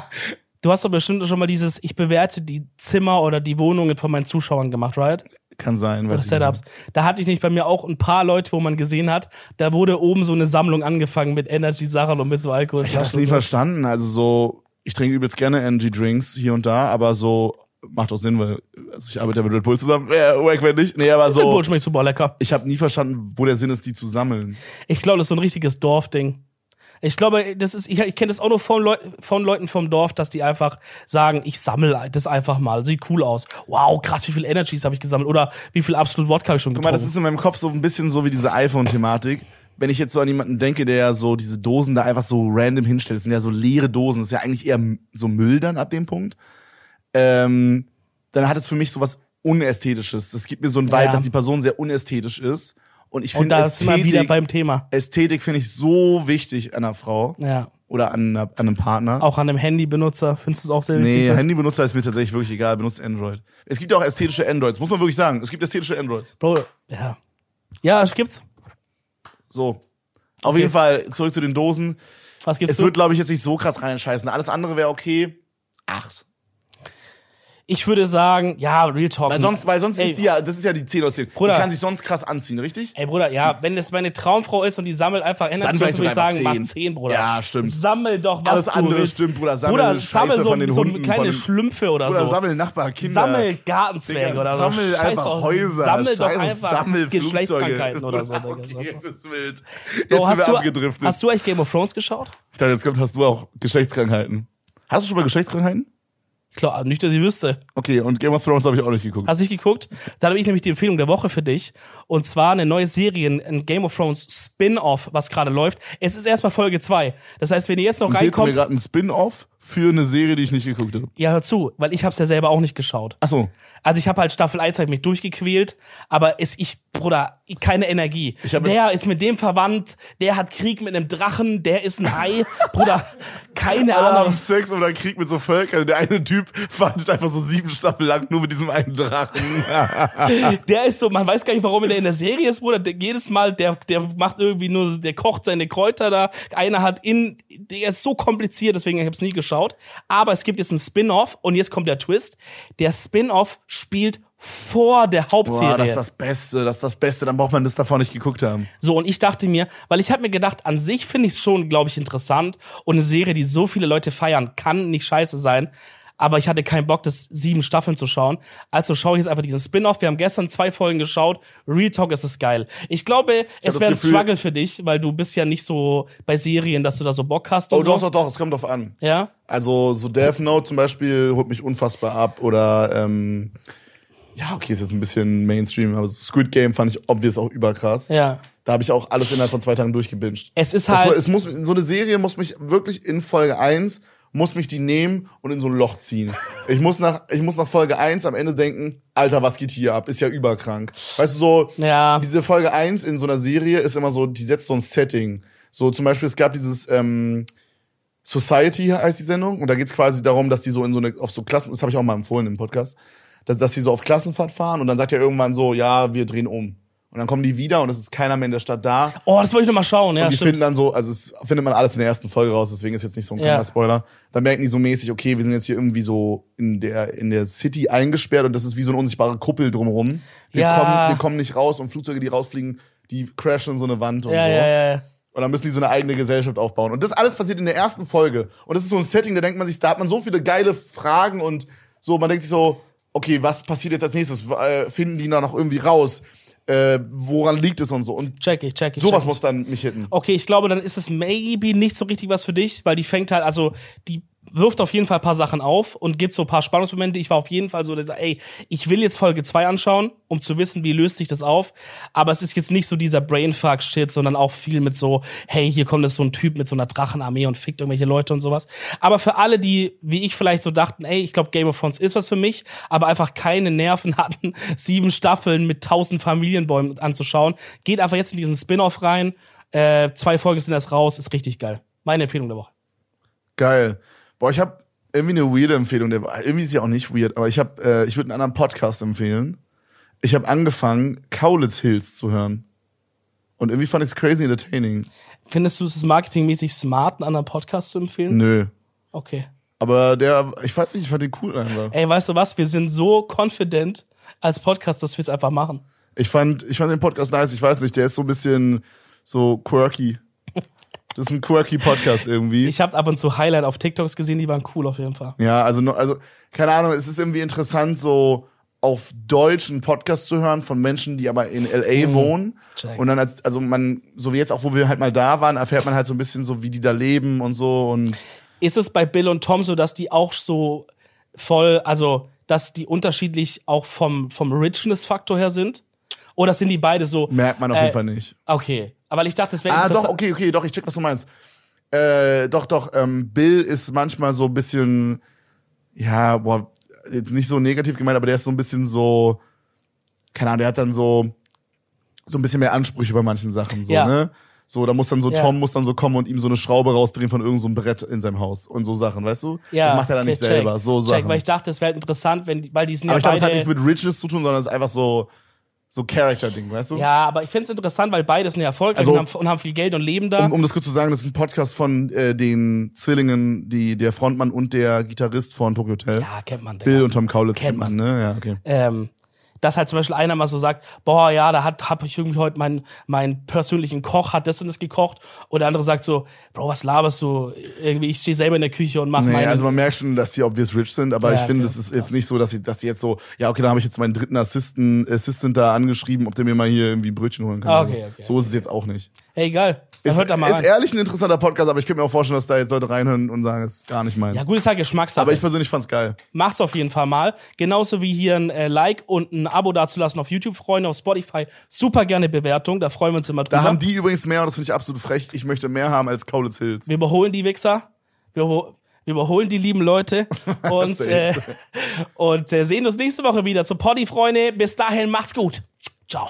du hast doch bestimmt schon mal dieses, ich bewerte die Zimmer oder die Wohnungen von meinen Zuschauern gemacht, right? Kann sein, Oder weiß. Setups. Da hatte ich nicht bei mir auch ein paar Leute, wo man gesehen hat, da wurde oben so eine Sammlung angefangen mit Energy-Sachen und mit so Alkohol. Ich habe das nie verstanden. Also so, ich trinke übelst gerne Energy Drinks hier und da, aber so macht auch Sinn, weil also ich arbeite ja mit Red Bull zusammen. Ja, wack, wenn nicht. Nee, aber So. so, schmeckt super lecker. ich habe nie verstanden, wo der Sinn ist, die zu sammeln. Ich glaube, das ist so ein richtiges Dorfding. Ich glaube, das ist, ich, ich kenne das auch nur von, Leu von Leuten vom Dorf, dass die einfach sagen, ich sammle das einfach mal. Sieht cool aus. Wow, krass, wie viel Energies habe ich gesammelt? Oder wie viel Absolut Wodka habe ich schon Guck mal, getrunken? das ist in meinem Kopf so ein bisschen so wie diese iPhone-Thematik. Wenn ich jetzt so an jemanden denke, der so diese Dosen da einfach so random hinstellt, das sind ja so leere Dosen, das ist ja eigentlich eher so Müll dann ab dem Punkt, ähm, dann hat es für mich so was Unästhetisches. Das gibt mir so ein Vibe, Ja. dass die Person sehr unästhetisch ist Und ich finde wir wieder Ästhetik, beim Thema. Ästhetik finde ich so wichtig an einer Frau Ja. oder an, einer, an einem Partner. Auch an einem Handybenutzer findest du es auch sehr wichtig? Nee? Handybenutzer ist mir tatsächlich wirklich egal, benutzt Android. Es gibt ja auch ästhetische Androids, muss man wirklich sagen. Es gibt ästhetische Androids. Bro, ja. Ja, es gibt's. So. Auf jeden Fall zurück zu den Dosen. Was gibt's Es so? wird, glaube ich, jetzt nicht so krass reinscheißen. Alles andere wäre okay. Acht. Ich würde sagen, ja, Real Talk. Weil sonst, weil sonst Ey. ist die ja, das ist ja die 10 aus 10. Bruder. Die kann sich sonst krass anziehen, richtig? Ey, Bruder, ja, wenn das meine Traumfrau ist und die sammelt einfach Dann Energy, vielleicht würde ich sagen, einfach mach 10. 10, Bruder. Ja, stimmt. Sammel doch was Alles du andere willst. stimmt, Bruder. Sammel Bruder, sammel so, so Hunden, kleine den- Schlümpfe oder Oder so. sammel Nachbarkinder. Sammel Gartenzwerge Digga, oder so. sammel Scheiß einfach auf- Häuser. Sammel doch einfach Sammelflugzeuge. Geschlechtskrankheiten oder so. Okay, jetzt ist wild. Jetzt Bro, hast, du, hast du eigentlich Game of Thrones geschaut? ich dachte, jetzt kommt, hast du auch Geschlechtskrankheiten. Hast du schon mal Geschlechtskrankheiten? Klar, nicht, dass ich wüsste. Okay, und Game of Thrones habe ich auch nicht geguckt. Hast du nicht geguckt? Dann habe ich nämlich die Empfehlung der Woche für dich. Und zwar eine neue Serie, ein Game of Thrones Spin-off, was gerade läuft. Es ist erstmal Folge 2. Das heißt, wenn ihr jetzt noch mir reinkommt, gerade einen Spin-off für eine Serie, die ich nicht geguckt habe? ja, hör zu, weil ich hab's ja selber auch nicht geschaut. Ach so. Also ich habe halt Staffel 1 hab mich durchgequält, aber es ich Bruder, keine Energie. Ich hab der ist mit dem verwandt, der hat Krieg mit einem Drachen, der ist ein Ei. Bruder, keine Alle haben Ahnung. Sex oder Krieg mit so Völkern. Der eine Typ wartet einfach so sieben Staffeln lang nur mit diesem einen Drachen. Der ist so, man weiß gar nicht, warum der in der Serie ist, Bruder. Der, jedes Mal, der, der macht irgendwie nur, der kocht seine Kräuter da. Einer hat in, der ist so kompliziert, deswegen ich es nie geschaut. Aber es gibt jetzt einen Spin-off und jetzt kommt der Twist. Der Spin-off spielt vor der Boah, Hauptserie. das ist das Beste, das ist das Beste. Dann braucht man das davor nicht geguckt haben. So, und ich dachte mir, weil ich habe mir gedacht, an sich finde ich es schon, glaube ich, interessant. Und eine Serie, die so viele Leute feiern, kann nicht scheiße sein. Aber ich hatte keinen Bock, das sieben Staffeln zu schauen. Also schaue ich jetzt einfach diesen Spin-off. Wir haben gestern zwei Folgen geschaut. Real Talk ist es geil. Ich glaube, es das wäre ein Struggle für dich, weil du bist ja nicht so bei Serien, dass du da so Bock hast. Oh, so. doch, doch, doch, es kommt drauf an. Ja? Also, so Death Note zum Beispiel holt mich unfassbar ab. Oder, ähm, ja, okay, ist jetzt ein bisschen Mainstream, aber Squid Game fand ich obvious auch überkrass. Ja. Da habe ich auch alles innerhalb von zwei Tagen durchgebinged. Es ist Es, halt. mu- es muss, so eine Serie muss mich wirklich in Folge 1 muss mich die nehmen und in so ein Loch ziehen. Ich muss nach, ich muss nach Folge 1 am Ende denken, Alter, was geht hier ab? Ist ja überkrank. Weißt du, so, ja. diese Folge 1 in so einer Serie ist immer so, die setzt so ein Setting. So zum Beispiel, es gab dieses ähm, Society heißt die Sendung und da geht's quasi darum, dass die so in so eine, auf so Klassen, das habe ich auch mal empfohlen im Podcast, dass, dass die so auf Klassenfahrt fahren und dann sagt er irgendwann so, ja, wir drehen um. Und dann kommen die wieder und es ist keiner mehr in der Stadt da. Oh, das wollte ich noch mal schauen. Ja, und die stimmt. finden dann so, also es findet man alles in der ersten Folge raus, deswegen ist jetzt nicht so ein kleiner Ja. Spoiler. Dann merken die so mäßig, okay, wir sind jetzt hier irgendwie so in der, in der City eingesperrt und das ist wie so eine unsichtbare Kuppel drumherum. Wir, Ja. kommen, wir kommen nicht raus und Flugzeuge, die rausfliegen, die crashen in so eine Wand und ja, so. ja, ja, ja. Und dann müssen die so eine eigene Gesellschaft aufbauen. Und das alles passiert in der ersten Folge. Und das ist so ein Setting, da denkt man sich, da hat man so viele geile Fragen und so, man denkt sich so, okay, was passiert jetzt als nächstes? Äh, finden die da noch irgendwie raus? Äh, woran liegt es und so? Und Check ich, check ich. sowas check ich. muss dann mich hitten. Okay, ich glaube, dann ist es maybe nicht so richtig was für dich, weil die fängt halt, also die wirft auf jeden Fall ein paar Sachen auf und gibt so ein paar Spannungsmomente. Ich war auf jeden Fall so, ey, ich will jetzt Folge 2 anschauen, um zu wissen, wie löst sich das auf. Aber es ist jetzt nicht so dieser Brainfuck-Shit, sondern auch viel mit so, hey, hier kommt jetzt so ein Typ mit so einer Drachenarmee und fickt irgendwelche Leute und sowas. Aber für alle, die, wie ich vielleicht so dachten, ey, ich glaube, Game of Thrones ist was für mich, aber einfach keine Nerven hatten, sieben Staffeln mit tausend Familienbäumen anzuschauen, geht einfach jetzt in diesen Spin-off rein. Äh, zwei Folgen sind erst raus, ist richtig geil. Meine Empfehlung der Woche. Geil. Boah, ich habe irgendwie eine weirde Empfehlung. Der, irgendwie ist sie auch nicht weird, aber ich habe, äh, ich würde einen anderen Podcast empfehlen. Ich habe angefangen, Kaulitz Hills zu hören. Und irgendwie fand ich es crazy entertaining. Findest du es marketingmäßig smart, einen anderen Podcast zu empfehlen? Nö. Okay. Aber der, ich weiß nicht, ich fand den cool einfach. Ey, weißt du was? Wir sind so confident als Podcast, dass wir es einfach machen. Ich fand, ich fand den Podcast nice. Ich weiß nicht, der ist so ein bisschen so quirky. Das ist ein quirky Podcast irgendwie. Ich habe ab und zu Highlight auf TikToks gesehen, die waren cool auf jeden Fall. ja, also, also, keine Ahnung, es ist irgendwie interessant, so auf Deutsch einen Podcast zu hören von Menschen, die aber in LA wohnen. Mhm. Check. Und dann, als, also man, so wie jetzt auch, wo wir halt mal da waren, erfährt man halt so ein bisschen so, wie die da leben und so. Und Ist es bei Bill und Tom so, dass die auch so voll, also dass die unterschiedlich auch vom, vom Richness-Faktor her sind? Oder sind die beide so? merkt man auf Äh, jeden Fall nicht. Okay. Aber ich dachte, es wäre Ah, doch, okay, okay, doch, ich check, was du meinst. Äh, doch, doch, ähm, Bill ist manchmal so ein bisschen, ja, boah, jetzt nicht so negativ gemeint, aber der ist so ein bisschen so, keine Ahnung, der hat dann so, so ein bisschen mehr Ansprüche bei manchen Sachen. So, Ja. ne? So, da muss dann so Ja. Tom muss dann so kommen und ihm so eine Schraube rausdrehen von irgendeinem so Brett in seinem Haus und so Sachen, weißt du? Ja, das macht er dann okay, nicht selber. check, So check, Sachen. weil ich dachte, es wäre halt interessant, wenn, weil die sind Aber ja ich glaube, es hat nichts mit Riches zu tun, sondern es ist einfach so, so Character-Ding, weißt du? ja, aber ich finde es interessant, weil beide sind ja erfolgreich Also- und, haben, und haben viel Geld und leben da. Um, um das kurz zu sagen, das ist ein Podcast von äh, den Zwillingen, die der Frontmann und der Gitarrist von Tokyo Hotel. ja, kennt man. Digga. Bill und Tom Kaulitz Kennt kennt man, ne? Ja, okay. ähm, dass halt zum Beispiel einer mal so sagt, boah, ja, da hat hab ich irgendwie heute meinen meinen persönlichen Koch hat das und das gekocht und der andere sagt so, Bro, was laberst du? Irgendwie ich stehe selber in der Küche und mach Nee, meine also man merkt schon, dass die obvious rich sind, aber Ja, ich finde, okay. es ist jetzt nicht so, dass sie, dass sie jetzt so, ja, okay, da habe ich jetzt meinen dritten Assistant, Assistant da angeschrieben, ob der mir mal hier irgendwie Brötchen holen kann. Ah, okay, so. okay. so ist es jetzt auch nicht. Hey, egal. Dann Ist, hört da mal ist rein. ehrlich ein interessanter Podcast, aber ich könnte mir auch vorstellen, dass da jetzt Leute reinhören und sagen, es ist gar nicht meins. Ja, gut, ist halt Geschmackssache. aber ich persönlich fand's geil. Macht's auf jeden Fall mal. Genauso wie hier ein äh, Like und ein Abo dazulassen auf YouTube, Freunde, auf Spotify. Super gerne Bewertung, da freuen wir uns immer drüber. Da haben die übrigens mehr und das finde ich absolut frech. Ich möchte mehr haben als Kaulitz Hills. wir überholen die Wichser. Wir, wir überholen die lieben Leute. Und, äh, und äh, sehen uns nächste Woche wieder zu Poddy, Freunde. Bis dahin, macht's gut. Ciao.